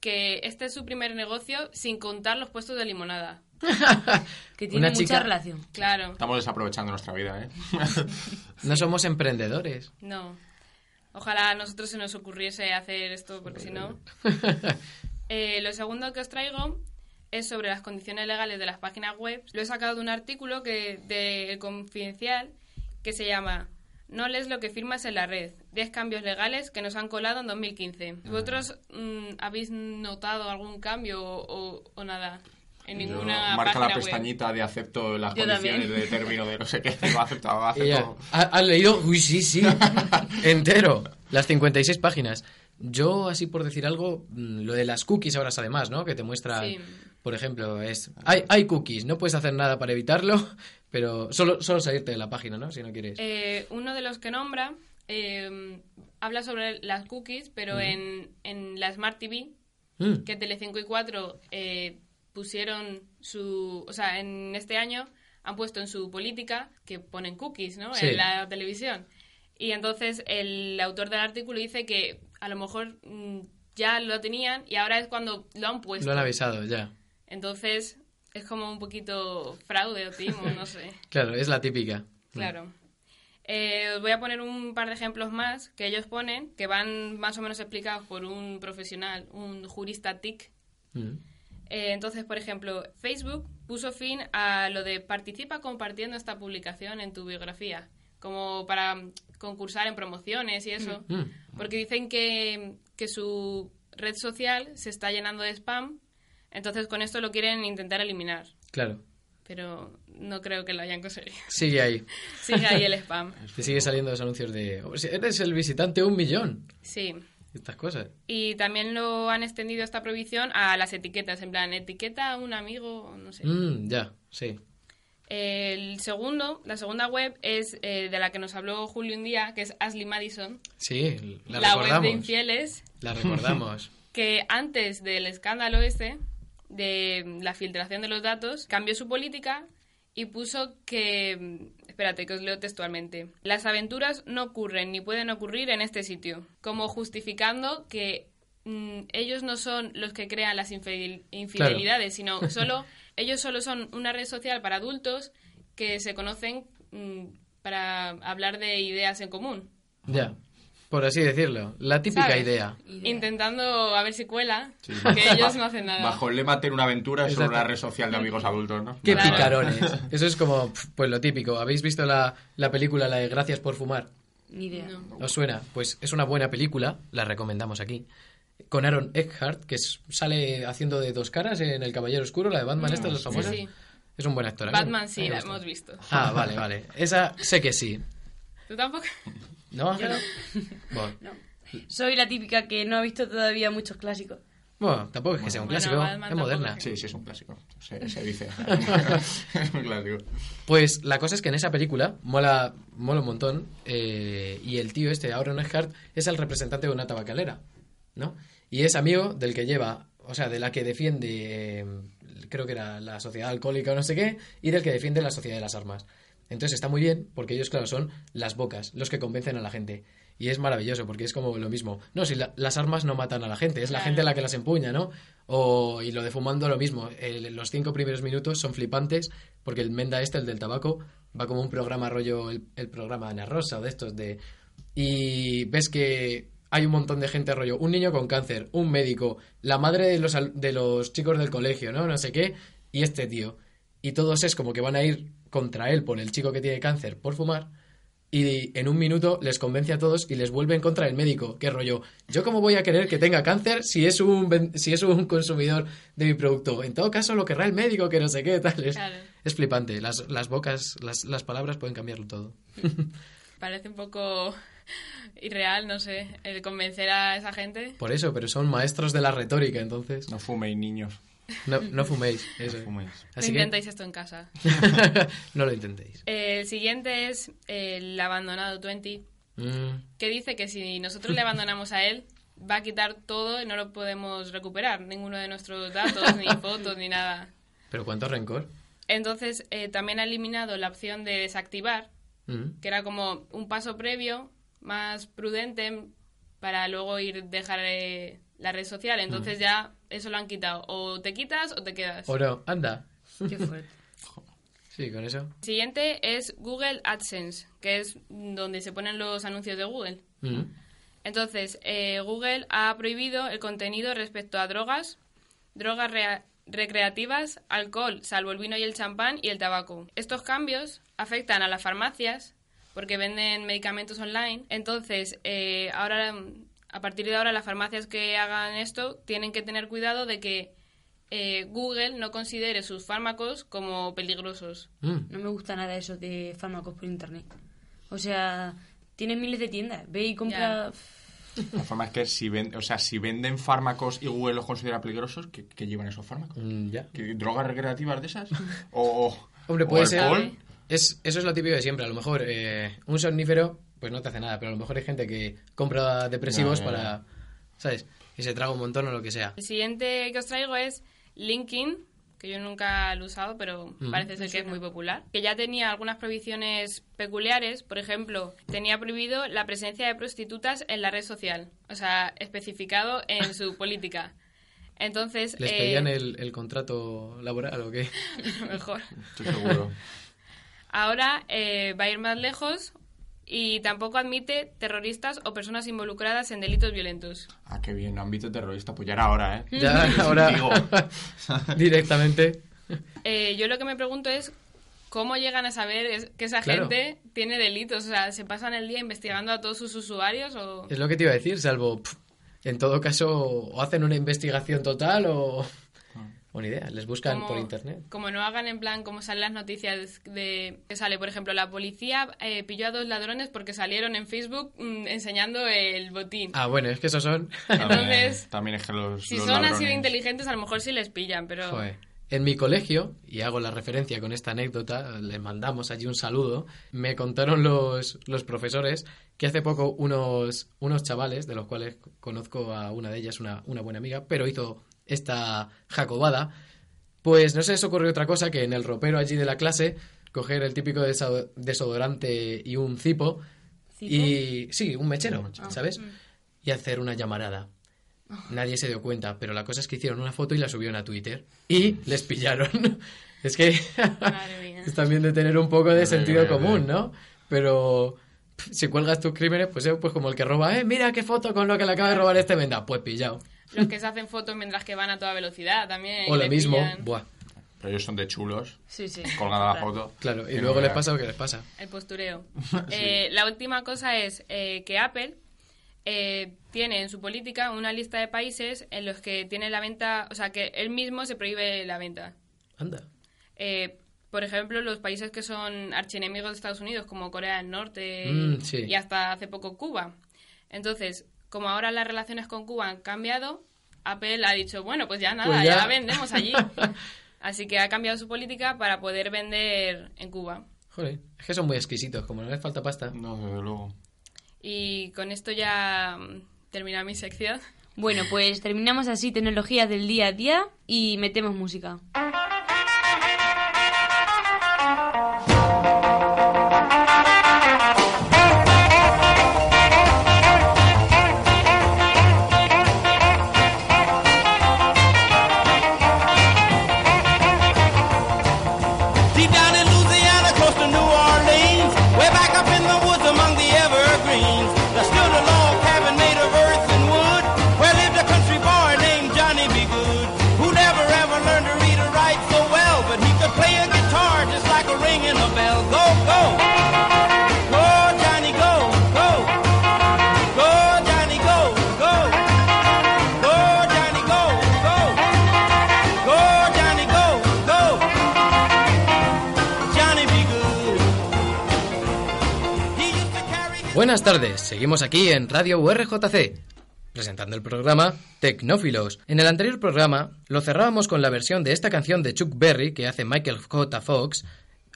que este es su primer negocio sin contar los puestos de limonada. (laughs) que tiene Una mucha chica- relación. Claro, Estamos desaprovechando nuestra vida, ¿eh? (laughs) No somos emprendedores. no. Ojalá a nosotros se nos ocurriese hacer esto, porque si no... (laughs) Eh, lo segundo que os traigo es sobre las condiciones legales de las páginas web. Lo he sacado de un artículo que de El Confidencial que se llama No lees lo que firmas en la red. 10 cambios legales que nos han colado en 2015. ¿Vosotros mm, habéis notado algún cambio o, o- o nada? En Yo ninguna marca la web. pestañita de acepto las Yo condiciones también. de término de no sé qué. Lo ha aceptado, Y ya, acepto. ¿ha- ¿Has leído? Uy, sí, sí. (laughs) Entero. Las 56 páginas. Yo, así por decir algo, mm, lo de las cookies ahora es además, ¿no? Que te muestra, Sí. por ejemplo, es... Hay, hay cookies, no puedes hacer nada para evitarlo, pero solo, solo salirte de la página, ¿no? Si no quieres. Eh, uno de los que nombra eh, habla sobre las cookies, pero en, en la Smart TV, Mm, que Telecinco y 4 eh, pusieron su... O sea, en este año han puesto en su política que ponen cookies, ¿no? Sí. En la televisión. Y entonces el autor del artículo dice que a lo mejor mm, ya lo tenían y ahora es cuando lo han puesto. Lo han avisado, ya. Entonces es como un poquito fraude o timo, no sé. (laughs) Claro, es la típica. Claro. Eh, os voy a poner un par de ejemplos más que ellos ponen, que van más o menos explicados por un profesional, un jurista TIC. Mm. Eh, entonces, por ejemplo, Facebook puso fin a lo de participa compartiendo esta publicación en tu biografía, como para mm, concursar en promociones y eso, Mm. porque dicen que, que su red social se está llenando de spam, entonces con esto lo quieren intentar eliminar, Claro. pero no creo que lo hayan conseguido. Sigue ahí. (laughs) Sigue ahí el spam. (laughs) Te sigue saliendo los anuncios de... "Oh, si Eres el visitante un millón. Sí. Estas cosas. Y también lo han extendido esta prohibición a las etiquetas, en plan, etiqueta a un amigo, no sé. Mm, ya, sí. El segundo, la segunda web es eh, de la que nos habló Julio un día, que es Ashley Madison, Sí, la, la web de recordamos. infieles, La recordamos. (laughs) que antes del escándalo este, de la filtración de los datos, cambió su política y puso que, espérate, que os leo textualmente, las aventuras no ocurren ni pueden ocurrir en este sitio, como justificando que mm, ellos no son los que crean las infidel- infidelidades, sino solo (laughs) ellos solo son una red social para adultos que se conocen mm, para hablar de ideas en común. Ya, por así decirlo. La típica ¿Sabes? idea. Intentando a ver si cuela, Sí. que ellos no hacen nada. Bajo el lema Tener una aventura es Exacto. una red social de amigos adultos, ¿no? Qué Claro. picarones. Eso es como, pues lo típico. ¿Habéis visto la, la película, la de Gracias por fumar? Ni idea. No. ¿Os suena? Pues es una buena película, la recomendamos aquí. Con Aaron Eckhart, que es- sale haciendo de dos caras en El Caballero Oscuro, la de Batman, esta de los sí, famosos. sí. Es un buen actor. Batman sí, la hemos visto. Ah, vale, vale. Esa sé que sí. ¿Tú tampoco? (laughs) ¿No, Ángela? (laughs) Bueno, No. Soy la típica que no ha visto todavía muchos clásicos. bueno, tampoco es que sea un clásico, es moderna. es Sí, sí, es un clásico. Se, se dice. es (laughs) (laughs) un clásico. Pues la cosa es que en esa película mola, mola un montón eh, y el tío este, Aaron Eckhart, es el representante de una tabacalera, ¿no? Y es amigo del que lleva, o sea, de la que defiende, eh, creo que era la sociedad alcohólica o no sé qué, y del que defiende la sociedad de las armas. Entonces está muy bien porque ellos, claro, son las bocas, los que convencen a la gente. Y es maravilloso porque es como lo mismo. No, si la- las armas no matan a la gente, es la gente la que las empuña, ¿no? O, y lo de fumando lo mismo. El- los cinco primeros minutos son flipantes porque el Menda este, el del tabaco, va como un programa rollo, el, el programa Ana Rosa o de estos de... Y ves que hay un montón de gente rollo, un niño con cáncer, un médico, la madre de los, de los chicos del colegio, ¿no? No sé qué, y este tío. Y todos es como que van a ir contra él por el chico que tiene cáncer por fumar y en un minuto les convence a todos y les vuelve en contra del médico. ¿Qué rollo? ¿Yo cómo voy a querer que tenga cáncer si es un, si es un consumidor de mi producto? En todo caso, lo querrá el médico, que no sé qué, tal. Es, Claro. es flipante. Las, las bocas, las, las palabras pueden cambiarlo todo. (laughs) Parece un poco irreal, no sé, el convencer a esa gente. Por eso, pero son maestros de la retórica, entonces. No fuméis, niños. No, no fuméis. Eso. No fuméis. No que intentéis esto en casa. (laughs) no lo intentéis. El siguiente es el abandonado 20, Mm, que dice que si nosotros le abandonamos a él, va a quitar todo y no lo podemos recuperar, ninguno de nuestros datos, ni (laughs) fotos, ni nada. pero cuánto rencor. Entonces, eh, también ha eliminado la opción de desactivar, Mm. que era como un paso previo, más prudente, para luego ir dejar eh, la red social. Entonces ya eso lo han quitado. O te quitas o te quedas. O no, anda. Qué fuerte. (laughs) Sí, con eso. Siguiente es Google AdSense, que es donde se ponen los anuncios de Google. Mm. Entonces, eh, Google ha prohibido el contenido respecto a drogas, drogas rea- recreativas, alcohol, salvo el vino y el champán, y el tabaco. Estos cambios afectan a las farmacias porque venden medicamentos online. Entonces, eh, ahora, a partir de ahora, las farmacias que hagan esto tienen que tener cuidado de que eh, Google no considere sus fármacos como peligrosos. Mm. No me gusta nada eso de fármacos por internet. O sea, tienes miles de tiendas. Ve y compra. La forma es que si, ven, o sea, si venden fármacos y Google los considera peligrosos, ¿qué, qué llevan esos fármacos? Mm, ya. ¿Qué- ¿Drogas recreativas de esas? (laughs) ¿O, o- Hombre, o puede ser. alcohol? Es, eso es lo típico de siempre. A lo mejor eh, un somnífero, pues no te hace nada, pero a lo mejor hay gente que compra depresivos para. ¿Sabes? Y se traga un montón o lo que sea. El siguiente que os traigo es LinkedIn, que yo nunca lo he usado, pero Mm. parece ser que es muy popular. Que ya tenía algunas prohibiciones peculiares, por ejemplo, tenía prohibido la presencia de prostitutas en la red social, o sea, especificado en su (laughs) política. Entonces, ¿Les eh, pedían el, el contrato laboral o qué? (laughs) mejor. Estoy seguro. Ahora eh, va a ir más lejos y tampoco admite terroristas o personas involucradas en delitos violentos. Ah, qué bien, ámbito terrorista. Pues ya era hora, ¿eh? Ya, (laughs) ahora. Digo. (laughs) directamente. Eh, yo lo que me pregunto es cómo llegan a saber que esa Claro. gente tiene delitos. O sea, ¿se pasan el día investigando a todos sus usuarios o...? Es lo que te iba a decir, salvo. en todo caso, o hacen una investigación total o. Ni idea, les buscan por internet. Como no hagan en plan como salen las noticias de que sale, por ejemplo, la policía eh, pilló a dos ladrones porque salieron en Facebook mm, enseñando el botín. Ah, bueno, es que esos son. (laughs) También, Entonces, también es que los. si los son así de inteligentes, a lo mejor sí les pillan, pero... Joder. En mi colegio, y hago la referencia con esta anécdota, le mandamos allí un saludo, me contaron los, los profesores que hace poco unos, unos chavales, de los cuales conozco a una de ellas, una, una buena amiga, pero hizo esta jacobada, pues no se les ocurrió otra cosa que en el ropero allí de la clase coger el típico desodorante y un cipo, ¿Cipo? y sí, un mechero, Un mechero. ¿sabes? Y hacer una llamarada. Nadie se dio cuenta, pero la cosa es que hicieron una foto y la subieron a Twitter. Y les pillaron. (laughs) es que (laughs) es también de tener un poco de sentido común. ¿no? Pero si cuelgas tus crímenes, pues, eh, pues como el que roba, eh, mira qué foto con lo que le acaba de robar este venda. Pues pillado. Los que se hacen fotos mientras que van a toda velocidad también. O lo mismo, pillan. buah, Pero ellos son de chulos, Sí, sí. colgada la foto. claro. Y luego no les pasa lo que les pasa. El postureo. (laughs) Eh, la última cosa es eh, que Apple eh, tiene en su política una lista de países en los que tiene la venta, o sea, que él mismo se prohíbe la venta. Anda. Eh, por ejemplo, los países que son archienemigos de Estados Unidos, como Corea del Norte Mm, sí. y hasta hace poco Cuba. Entonces, como ahora las relaciones con Cuba han cambiado, Apple ha dicho, bueno, pues ya nada, Pues ya. ya. la vendemos allí. (laughs) Así que ha cambiado su política para poder vender en Cuba. Joder, es que son muy exquisitos, como no les falta pasta. No, desde luego. Y con esto ya mm, termina mi sección. Bueno, pues terminamos así tecnología del día a día y metemos música. Buenas tardes, seguimos aquí en Radio URJC, presentando el programa Tecnófilos. En el anterior programa lo cerrábamos con la versión de esta canción de Chuck Berry que hace Michael J. Fox,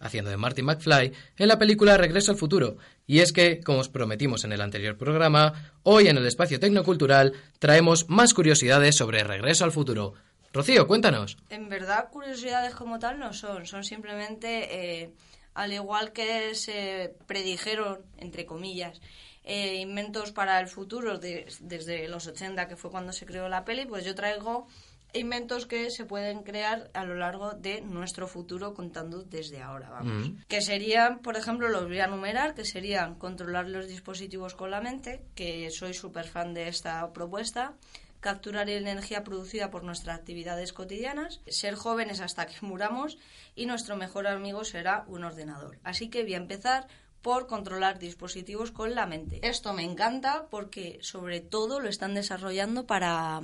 haciendo de Marty McFly, en la película Regreso al Futuro. Y es que, como os prometimos en el anterior programa, hoy en el espacio tecnocultural traemos más curiosidades sobre Regreso al Futuro. Rocío, cuéntanos. En verdad, curiosidades como tal no son, son simplemente, eh, al igual que se predijeron, entre comillas, eh, inventos para el futuro de- desde los 80, que fue cuando se creó la peli, pues yo traigo inventos que se pueden crear a lo largo de nuestro futuro contando desde ahora, vamos. Mm. Que serían, por ejemplo, los voy a enumerar, que serían controlar los dispositivos con la mente, que soy súper fan de esta propuesta, capturar energía producida por nuestras actividades cotidianas, ser jóvenes hasta que (laughs) muramos y nuestro mejor amigo será un ordenador. Así que voy a empezar por controlar dispositivos con la mente. Esto me encanta porque sobre todo lo están desarrollando para,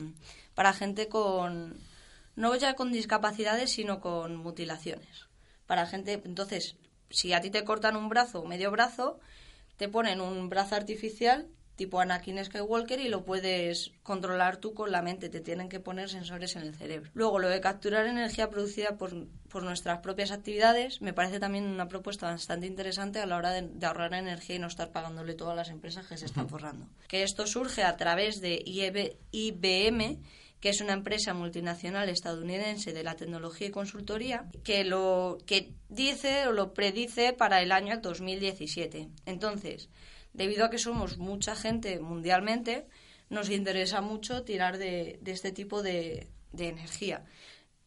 para gente con, no ya con discapacidades, sino con mutilaciones. Para gente, entonces, si a ti te cortan un brazo o medio brazo, te ponen un brazo artificial tipo Anakin Skywalker y lo puedes controlar tú con la mente, te tienen que poner sensores en el cerebro. Luego, lo de capturar energía producida por, por nuestras propias actividades me parece también una propuesta bastante interesante a la hora de, de ahorrar energía y no estar pagándole todas las empresas que se están forrando. Que esto surge a través de IBM, que es una empresa multinacional estadounidense de la tecnología y consultoría, que lo que dice o lo predice para el año 2017. Entonces, debido a que somos mucha gente mundialmente, nos interesa mucho tirar de, este tipo de, energía.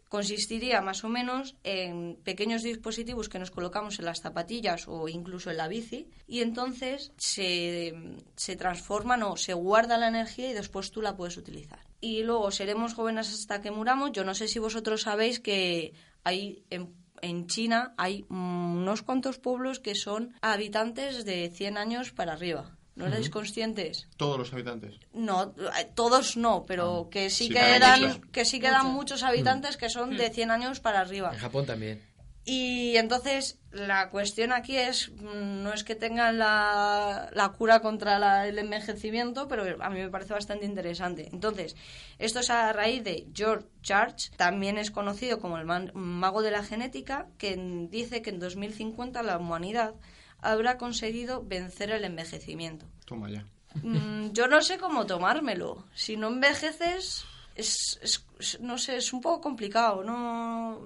Consistiría más o menos en pequeños dispositivos que nos colocamos en las zapatillas o incluso en la bici y entonces se, se transforman o se guarda la energía y después tú la puedes utilizar. Y luego seremos jóvenes hasta que muramos. Yo no sé si vosotros sabéis que hay en en China hay mm, unos cuantos pueblos que son habitantes de 100 años para arriba. ¿No erais conscientes? Todos los habitantes. No, eh, todos no, pero que sí, sí, que eran que sí quedan muchos habitantes que son de 100 años para arriba. En Japón también. Y entonces la cuestión aquí es, mm, no es que tengan la, la cura contra la- el envejecimiento, pero a mí me parece bastante interesante. Entonces, esto es a raíz de George Church, también es conocido como el man- mago de la genética, que dice que en 2050 la humanidad habrá conseguido vencer el envejecimiento. Toma ya. Mm, yo no sé cómo tomármelo. Si no envejeces, es, es- no sé, es un poco complicado, no...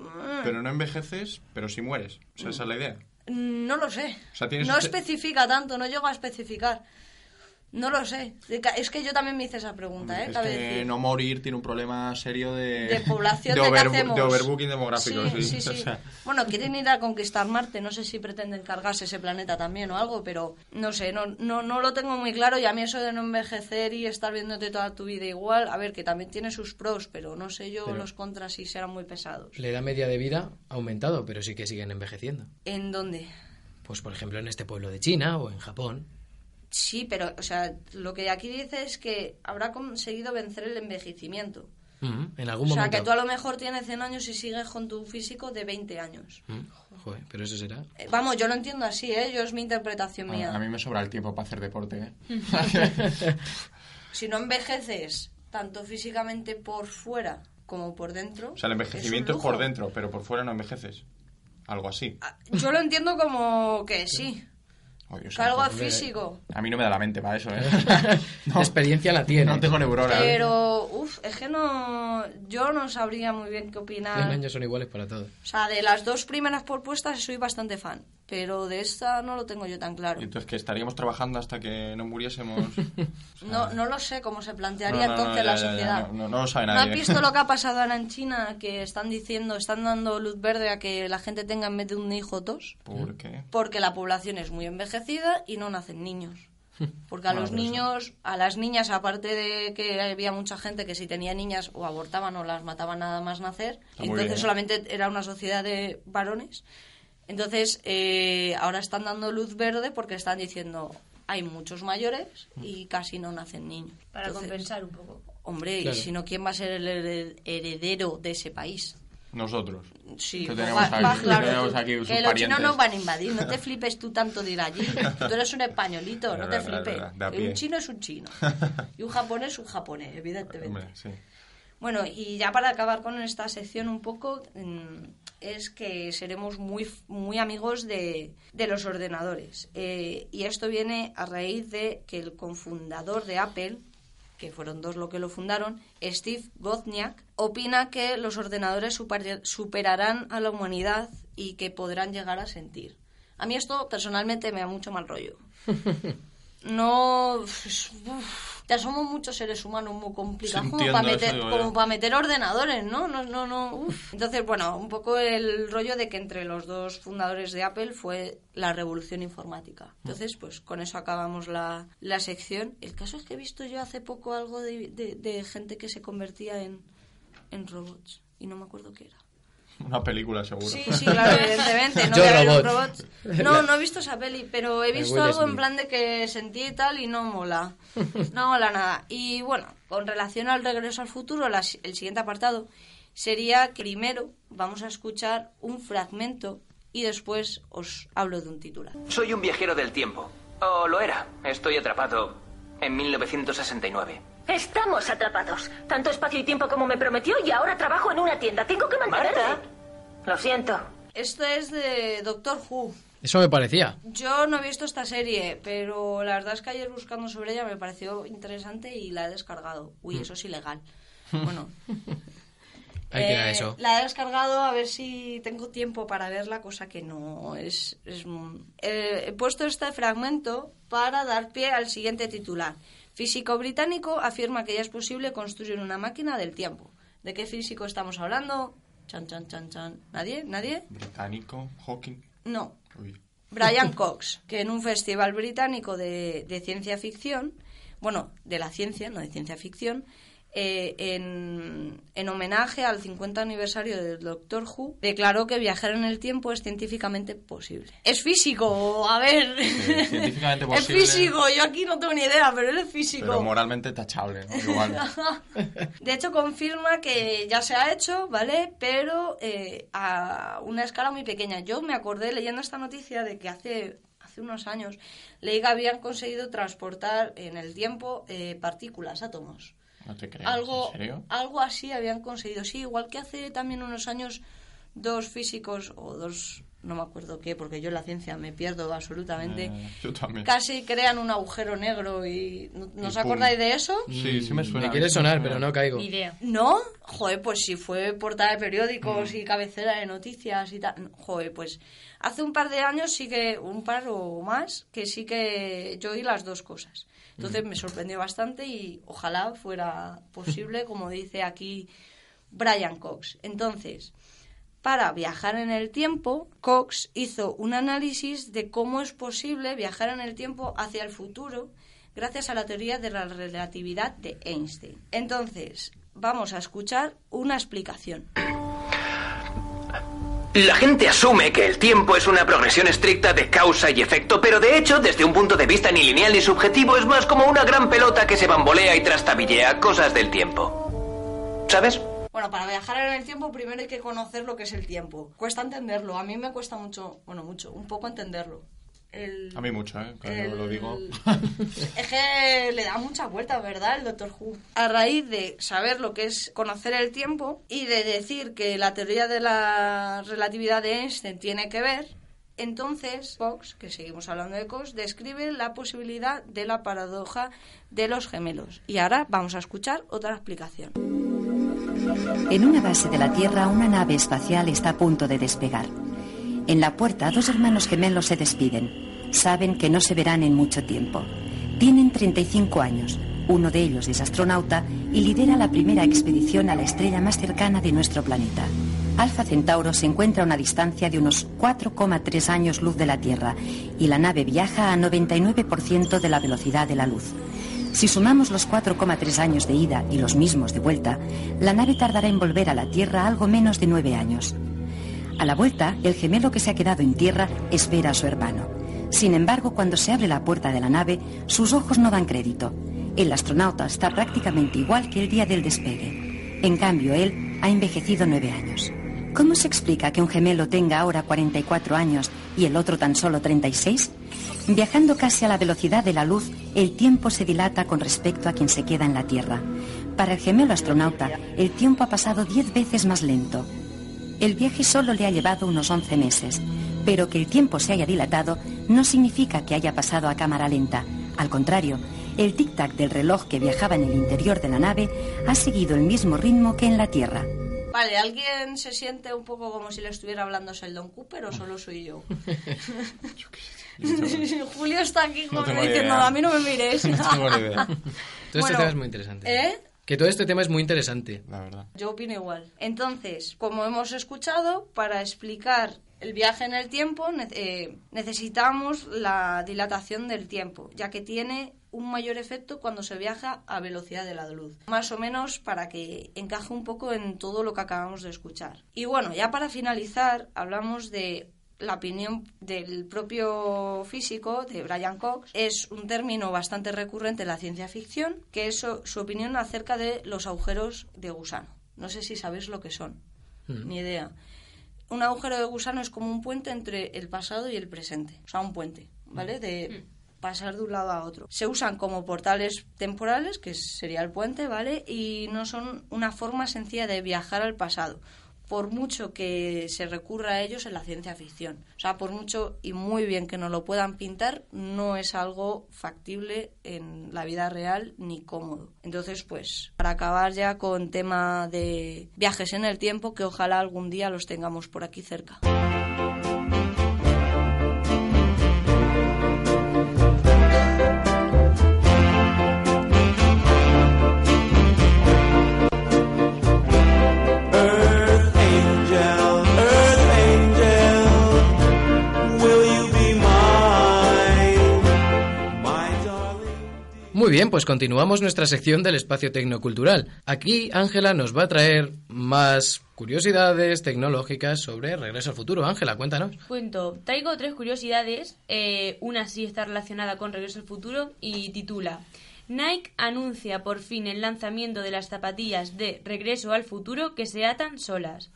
Pero no envejeces, pero sí mueres. O sea, esa es la idea. No lo sé. O sea, no especifica tanto, no llego a especificar. No lo sé. Es que yo también me hice esa pregunta, ¿eh? es Cabe que decir. no morir tiene un problema serio de, De población de, de, overbooking demográfico. Sí, Sí, sí, O sí. sea, Bueno, quieren ir a conquistar Marte. No sé si pretenden cargarse ese planeta también o algo, pero no sé, no, no, no lo tengo muy claro. Y a mí eso de no envejecer y estar viéndote toda tu vida igual, a ver, que también tiene sus pros, pero no sé yo Pero- los contras si serán muy pesados. La edad media de vida ha aumentado, pero sí que siguen envejeciendo. ¿En dónde? Pues, por ejemplo, en este pueblo de China o en Japón. Sí, pero, o sea, lo que aquí dice es que habrá conseguido vencer el envejecimiento. En algún O sea, momento. que tú a lo mejor tienes 100 años y sigues con tu físico de 20 años. Mm, Joder, pero eso será. Eh, Vamos, yo lo entiendo así, ¿eh? Yo es mi interpretación mía. a, mí me sobra el tiempo para hacer deporte. ¿eh? (laughs) Si no envejeces tanto físicamente por fuera como por dentro... O sea, el envejecimiento es, por dentro, pero por fuera no envejeces. Algo así. Ah, Yo lo entiendo como que (laughs) sí, Ay, Dios que algo santo. físico. A mí no me da la mente para eso, ¿eh? (laughs) La experiencia la tiene. No tengo neuronas. Pero, uff, es que no... Yo no sabría muy bien qué 100 opinar. años son iguales para todos. O sea, de las dos primeras propuestas soy bastante fan, pero de esta no lo tengo yo tan claro. Y entonces que estaríamos trabajando hasta que no muriésemos. (laughs) No, no lo sé cómo se plantearía No, no, no, entonces ya, la ya, ya, sociedad. no, no, no lo sabe ¿No nadie. has visto lo que ha (laughs) pasado ahora en China? Que están diciendo, están dando luz verde a que la gente tenga en vez de un hijo dos. ¿Por qué? Porque la población es muy envejecida y no nacen niños. (laughs) Porque a los niños, a las niñas, aparte de que había mucha gente que si tenía niñas o abortaban o las mataban nada más nacer, Está entonces bien, ¿eh? solamente era una sociedad de varones. Entonces, eh, ahora están dando luz verde porque están diciendo hay muchos mayores y casi no nacen niños. Para Entonces, compensar un poco. Hombre, Claro. y si no, ¿quién va a ser el hered- heredero de ese país? Nosotros. Sí, Que tenemos va- aquí- va que tenemos aquí que sus los chinos nos van a invadir, no te flipes tú tanto de ir allí. Tú eres un españolito, no te verdad, flipes. verdad, un chino es un chino. Y un japonés es un japonés, evidentemente. Hombre, sí. Bueno, y ya para acabar con esta sección un poco, mm, es que seremos muy, muy amigos de, de los ordenadores. Eh, y esto viene a raíz de que el cofundador de Apple, que fueron dos lo que lo fundaron, Steve Wozniak, opina que los ordenadores super- superarán a la humanidad y que podrán llegar a sentir. A mí esto personalmente me da mucho mal rollo. (laughs) No... uf, ya somos muchos seres humanos muy complicados Sí, como para meter, como para meter ordenadores, ¿no? No, no, no. uf. Entonces, bueno, un poco el rollo de que entre los dos fundadores de Apple fue la revolución informática. Entonces, pues con eso acabamos la, la sección. El caso es que he visto yo hace poco algo de, de- de gente que se convertía en, en robots y no me acuerdo qué era. Una película, seguro. Sí, sí, claro, (laughs) evidentemente. No Yo Robot. (laughs) No, no he visto esa peli, pero he visto algo en plan de que sentí y tal y no mola. No mola nada. Y bueno, con relación al regreso al futuro, la el siguiente apartado sería que primero vamos a escuchar un fragmento y después os hablo de un titular. Soy un viajero del tiempo. O lo era. Estoy atrapado en 1969. Estamos atrapados. Tanto espacio y tiempo como me prometió y ahora trabajo en una tienda. Tengo que mantenerme. Marta. Lo siento. Esto es de Doctor Who. Eso me parecía. Yo no he visto esta serie, pero la verdad es que ayer buscando sobre ella me pareció interesante y la he descargado. Uy, eso es ilegal. (laughs) Bueno, Hay que ir a Eh, eso. La he descargado a ver si tengo tiempo para verla, cosa que no es... es mm, eh, he puesto este fragmento para dar pie al siguiente titular. Físico británico afirma que ya es posible construir una máquina del tiempo. ¿De qué físico estamos hablando? Chan, chan, chan, chan. ¿Nadie? ¿Nadie? Británico, Hawking. No. Uy. Brian (laughs) Cox, que en un festival británico de, de ciencia ficción, bueno, de la ciencia, no de ciencia ficción, eh, en, en homenaje al 50 aniversario del Doctor Who, declaró que viajar en el tiempo es científicamente posible. Es físico, a ver. Sí, científicamente (laughs) Es posible. físico, yo aquí no tengo ni idea, pero él es físico. Pero moralmente tachable, ¿no? Igual. (laughs) De hecho, confirma que ya se ha hecho, ¿vale? Pero eh, a una escala muy pequeña. Yo me acordé leyendo esta noticia de que hace, hace unos años leí que habían conseguido transportar en el tiempo eh, partículas, átomos. No te creo. Algo, ¿En serio? algo así habían conseguido. Sí, igual que hace también unos años dos físicos o dos, no me acuerdo qué, porque yo en la ciencia me pierdo absolutamente. Eh, yo también. Casi crean un agujero negro y ¿no, ¿no Y os acordáis de eso? Sí, sí me suena. Me quiere sonar, pero no caigo. Ni idea. ¿No? Joder, pues si fue portada de periódicos Mm. y cabecera de noticias y tal. Joder, pues hace un par de años sí que, un par o más, que sí que yo oí las dos cosas. Entonces Mm. me sorprendió bastante y ojalá fuera posible, (laughs) como dice aquí Brian Cox. Entonces, para viajar en el tiempo, Cox hizo un análisis de cómo es posible viajar en el tiempo hacia el futuro gracias a la teoría de la relatividad de Einstein. Entonces, vamos a escuchar una explicación. La gente asume que el tiempo es una progresión estricta de causa y efecto, pero de hecho, desde un punto de vista ni lineal ni subjetivo, es más como una gran pelota que se bambolea y trastabillea cosas del tiempo. ¿Sabes? Bueno, para viajar en el tiempo primero hay que conocer lo que es el tiempo. Cuesta entenderlo. A mí me cuesta mucho, bueno, mucho, un poco entenderlo. El- A mí mucho, ¿eh? Cuando el- lo digo. (laughs) Es que le da mucha vuelta, ¿verdad? El Doctor Who. A raíz de saber lo que es conocer el tiempo y de decir que la teoría de la relatividad de Einstein tiene que ver, entonces Cox, que seguimos hablando de Cox, describe la posibilidad de la paradoja de los gemelos. Y ahora vamos a escuchar otra explicación. En una base de la Tierra, una nave espacial está a punto de despegar. En la puerta, dos hermanos gemelos se despiden. Saben que no se verán en mucho tiempo. Tienen 35 años. Uno de ellos es astronauta y lidera la primera expedición a la estrella más cercana de nuestro planeta. Alfa Centauro se encuentra a una distancia de unos 4,3 años luz de la Tierra y la nave viaja a 99% de la velocidad de la luz. Si sumamos los 4,3 años de ida y los mismos de vuelta, la nave tardará en volver a la Tierra algo menos de nueve años. A la vuelta, el gemelo que se ha quedado en tierra espera a su hermano. Sin embargo, cuando se abre la puerta de la nave, sus ojos no dan crédito. El astronauta está prácticamente igual que el día del despegue. En cambio, él ha envejecido nueve años. ¿Cómo se explica que un gemelo tenga ahora 44 años y el otro tan solo 36? Viajando casi a la velocidad de la luz, el tiempo se dilata con respecto a quien se queda en la Tierra. Para el gemelo astronauta, el tiempo ha pasado 10 veces más lento. El viaje solo le ha llevado unos 11 meses, pero que el tiempo se haya dilatado no significa que haya pasado a cámara lenta. Al contrario, el tic-tac del reloj que viajaba en el interior de la nave ha seguido el mismo ritmo que en la Tierra. Vale, ¿alguien se siente un poco como si le estuviera hablando Sheldon Cooper o solo soy yo? (laughs) (laughs) Julio está aquí No como ni diciendo, idea. a mí no me mires. (laughs) No tengo ni idea, Todo este Bueno, tema es muy interesante. ¿Eh? Que todo este tema es muy interesante. la verdad. Yo opino igual. Entonces, como hemos escuchado, para explicar el viaje en el tiempo eh, necesitamos la dilatación del tiempo, ya que tiene un mayor efecto cuando se viaja a velocidad de la luz. Más o menos para que encaje un poco en todo lo que acabamos de escuchar. Y bueno, ya para finalizar, hablamos de la opinión del propio físico, de Brian Cox, es un término bastante recurrente en la ciencia ficción, que es su, su opinión acerca de los agujeros de gusano. No sé si sabéis lo que son, ni idea. Un agujero de gusano es como un puente entre el pasado y el presente, o sea, un puente, ¿vale? De pasar de un lado a otro. Se usan como portales temporales, que sería el puente, ¿vale? Y no son una forma sencilla de viajar al pasado por mucho que se recurra a ellos en la ciencia ficción. O sea, por mucho y muy bien que nos lo puedan pintar, no es algo factible en la vida real ni cómodo. Entonces, pues, para acabar ya con tema de viajes en el tiempo, que ojalá algún día los tengamos por aquí cerca. Muy bien, pues continuamos nuestra sección del espacio tecnocultural. Aquí Ángela nos va a traer más curiosidades tecnológicas sobre Regreso al Futuro. Ángela, cuéntanos. Cuento, traigo tres curiosidades. eh, una sí está relacionada con Regreso al Futuro y titula Nike anuncia por fin el lanzamiento de las zapatillas de Regreso al Futuro que se atan solas.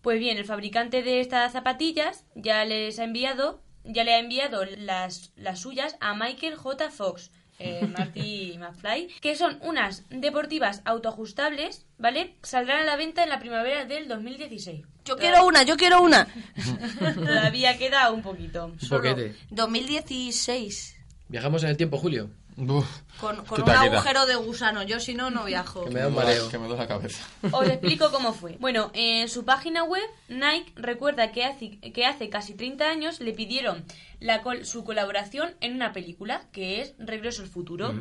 Pues bien, el fabricante de estas zapatillas ya les ha enviado, ya le ha enviado las, las suyas a Michael J. Fox, eh, Marty McFly, que son unas deportivas autoajustables, ¿vale? Saldrán a la venta en la primavera del 2016. Yo quiero una, yo quiero una. (laughs) (laughs) Todavía queda un poquito. Un poquete. 2016. Viajamos en el tiempo, Julio. Uf, Con, un agujero de gusano. Yo si no, no viajo. Que me da un Que me mareo. Que me la cabeza. Os explico cómo fue. (laughs) Bueno, en su página web, Nike recuerda que hace, que hace casi 30 años le pidieron la col- su colaboración en una película, que es Regreso al Futuro.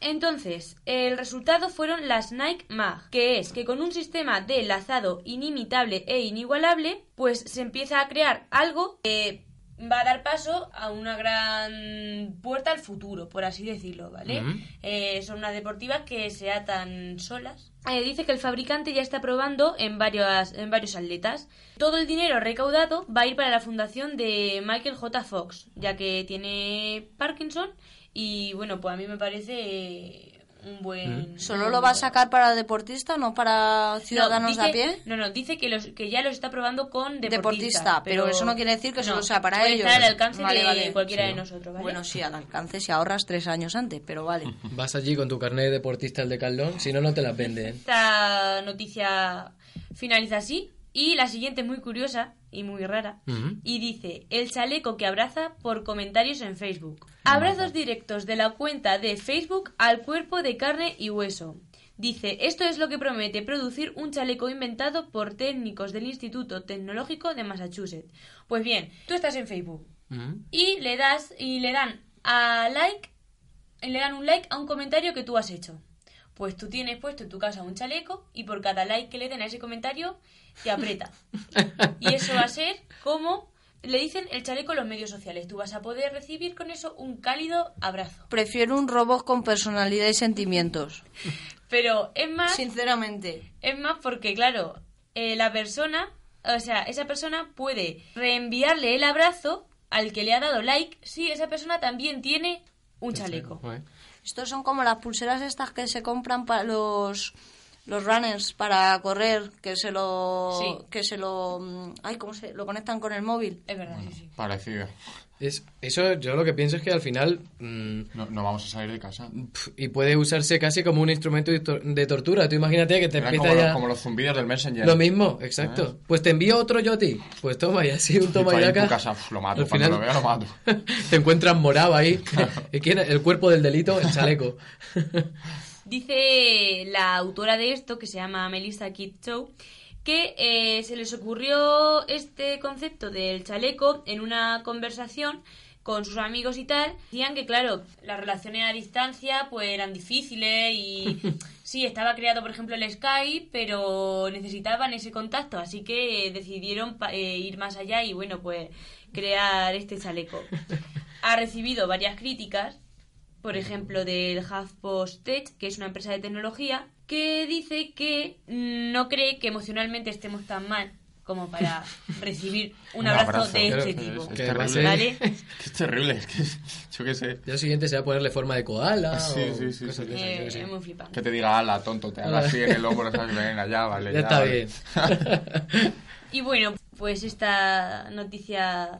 Entonces, el resultado fueron las Nike Mag, que es que con un sistema de lazado inimitable e inigualable, pues se empieza a crear algo que va a dar paso a una gran puerta al futuro, por así decirlo, ¿vale? Eh, son unas deportivas que se atan solas. Eh, dice que el fabricante ya está probando en, varios, en varios atletas. Todo el dinero recaudado va a ir para la fundación de Michael J. Fox, ya que tiene Parkinson y bueno, pues a mí me parece un buen... ¿Solo lo va a sacar para deportista, no para ciudadanos no, de a dice- pie? No, no, dice que, los, que ya los está probando con deportistas. Deportista, pero eso no quiere decir que solo sea para puede ellos. estar al alcance Vale, de vale. cualquiera Sí. de nosotros, ¿vale? Bueno, sí, al alcance si ahorras tres años antes, pero vale. (laughs) Vas allí con tu carnet de deportista el de Caldón, si no, no te las venden. Esta noticia finaliza así y la siguiente muy curiosa y muy rara. Y dice, el chaleco que abraza por comentarios en Facebook. Abrazos directos de la cuenta de Facebook al cuerpo de carne y hueso. Dice, esto es lo que promete producir un chaleco inventado por técnicos del Instituto Tecnológico de Massachusetts. Pues bien, tú estás en Facebook y le das y le dan a like y le dan un like a un comentario que tú has hecho. Pues tú tienes puesto en tu casa un chaleco y por cada like que le den a ese comentario te aprieta. Y eso va a ser como le dicen el chaleco en los medios sociales. Tú vas a poder recibir con eso un cálido abrazo. Prefiero un robot con personalidad y sentimientos. Pero es más, Sinceramente. es más porque claro, eh, la persona, o sea, esa persona puede reenviarle el abrazo al que le ha dado like si esa persona también tiene un chaleco. Estos son como las pulseras estas que se compran para los los runners para correr, que se lo Sí. que se lo mm, ay, ¿cómo se lo conectan con el móvil? Es verdad, sí, sí. Parecido. Es, eso yo lo que pienso es que al final... mm, No, no vamos a salir de casa. y puede usarse casi como un instrumento de, tor- de tortura. Tú imagínate que te empieza como, ya... los, como los zumbidos del Messenger. Lo mismo, exacto. Pues te envío otro yo a ti. Pues toma, y así un toma y en tu acá. casa, lo mato. Al Cuando final- lo vea, lo mato. (laughs) te encuentras morado ahí. (laughs) El cuerpo del delito, el chaleco. (laughs) Dice la autora de esto, que se llama Melissa Kidd Chow, que eh, se les ocurrió este concepto del chaleco en una conversación con sus amigos y tal. Decían que, claro, las relaciones a distancia pues eran difíciles y (laughs) sí, estaba creado, por ejemplo, el Skype, pero necesitaban ese contacto, así que decidieron eh, ir más allá y, bueno, pues crear este chaleco. (laughs) Ha recibido varias críticas por ejemplo, del HuffPost Tech, que es una empresa de tecnología, que dice que no cree que emocionalmente estemos tan mal como para (laughs) recibir un, Un abrazo, abrazo, de este Es, tipo. es Que a terrible. ¿Vale? Que (laughs) es terrible. Es que, yo qué sé. Y lo siguiente será ponerle forma de koala Sí, o sí, sí, cosas sí. de esas, yo Eh, es muy flipante. Que te diga, ala, tonto, te haga (laughs) así en el hombro, ¿sabes? Venga, ya, vale. Ya está vale. bien. Y bueno, pues esta noticia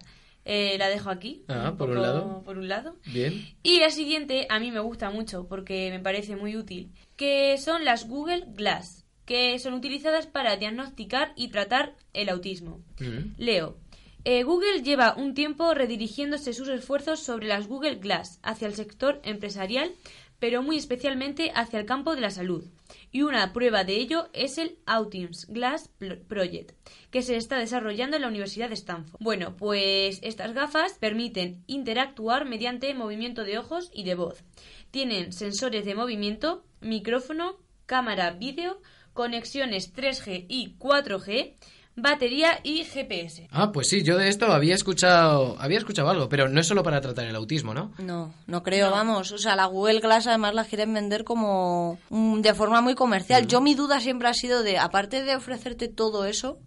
eh, la dejo aquí. Ah, por un lado. Por un lado. Bien. Y la siguiente a mí me gusta mucho porque me parece muy útil, que son las Google Glass, que son utilizadas para diagnosticar y tratar el autismo. Mm. Leo. eh, Google lleva un tiempo redirigiéndose sus esfuerzos sobre las Google Glass hacia el sector empresarial, pero muy especialmente hacia el campo de la salud. Y una prueba de ello es el Autism Glass Project, que se está desarrollando en la Universidad de Stanford. Bueno, pues estas gafas permiten interactuar mediante movimiento de ojos y de voz. Tienen sensores de movimiento, micrófono, cámara vídeo, conexiones 3G y 4G, batería y GPS. Ah, pues sí, yo de esto había escuchado, había escuchado algo, pero no es solo para tratar el autismo, ¿no? No, no creo, vamos. O sea, la Google Glass además la quieren vender como mm, de forma muy comercial. Yo mi duda siempre ha sido de, aparte de ofrecerte todo eso,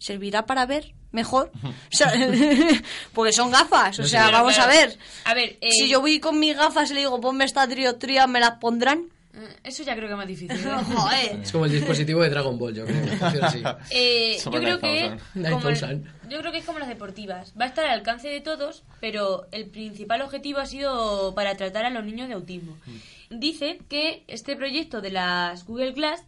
¿servirá para ver mejor? O sea, (laughs) porque son gafas, o sea, vamos a ver. A ver, eh, Si yo voy con mis gafas y le digo, ponme esta triotría, ¿me las pondrán? eh, Eso ya creo que es más difícil. ¿eh? (laughs) Joder. Es como el dispositivo de Dragon Ball, yo creo. (laughs) Eh, yo creo que Thousand. como el- Thousand. yo creo que es como las deportivas va a estar al alcance de todos pero el principal objetivo ha sido para tratar a los niños de autismo dice que este proyecto de las Google Glass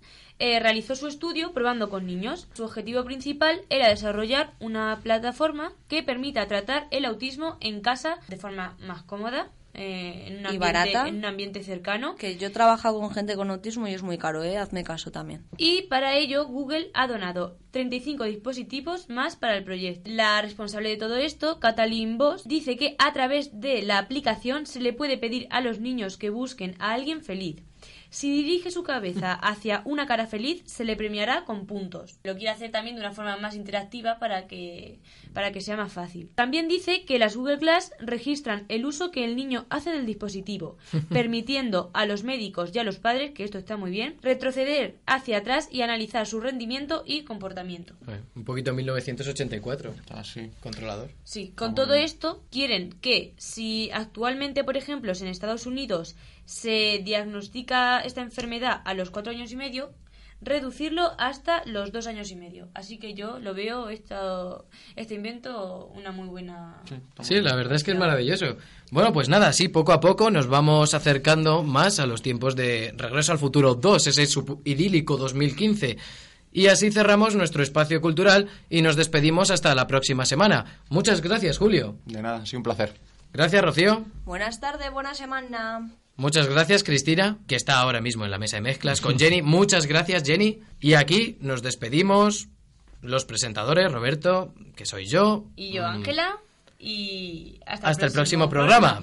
eh, realizó su estudio probando con niños su objetivo principal era desarrollar una plataforma que permita tratar el autismo en casa de forma más cómoda eh, en, un Y ambiente, barata. en un ambiente cercano Que yo he trabajado con gente con autismo y es muy caro, ¿eh? Hazme caso también. y para ello Google ha donado 35 dispositivos más para el proyecto. La responsable de todo esto, Kathleen Voss, dice que a través de la aplicación se le puede pedir a los niños que busquen a alguien feliz. Si dirige su cabeza hacia una cara feliz, se le premiará con puntos. Lo quiere hacer también de una forma más interactiva para que, para que sea más fácil. También dice que las Google Glass registran el uso que el niño hace del dispositivo, (laughs) permitiendo a los médicos y a los padres, que esto está muy bien, retroceder hacia atrás y analizar su rendimiento y comportamiento. Eh, Un poquito 1984. Así. Controlador. Sí, con todo esto quieren que si actualmente, por ejemplo, en Estados Unidos se diagnostica esta enfermedad a los cuatro años y medio, reducirlo hasta los dos años y medio. Así que yo lo veo esto, este invento una muy buena... Sí, la verdad es que es maravilloso. Bueno, pues nada, así poco a poco nos vamos acercando más a los tiempos de Regreso al Futuro 2, ese idílico 2015. Y así cerramos nuestro espacio cultural y nos despedimos hasta la próxima semana. Muchas gracias, Julio. De nada, ha sido un placer. Gracias, Rocío. Buenas tardes, buena semana. Muchas gracias, Cristina, que está ahora mismo en la mesa de mezclas con Jenny. Muchas gracias, Jenny. Y aquí nos despedimos los presentadores, Roberto, que soy yo. Y yo, Mm, Ángela, y hasta, Hasta el próximo programa.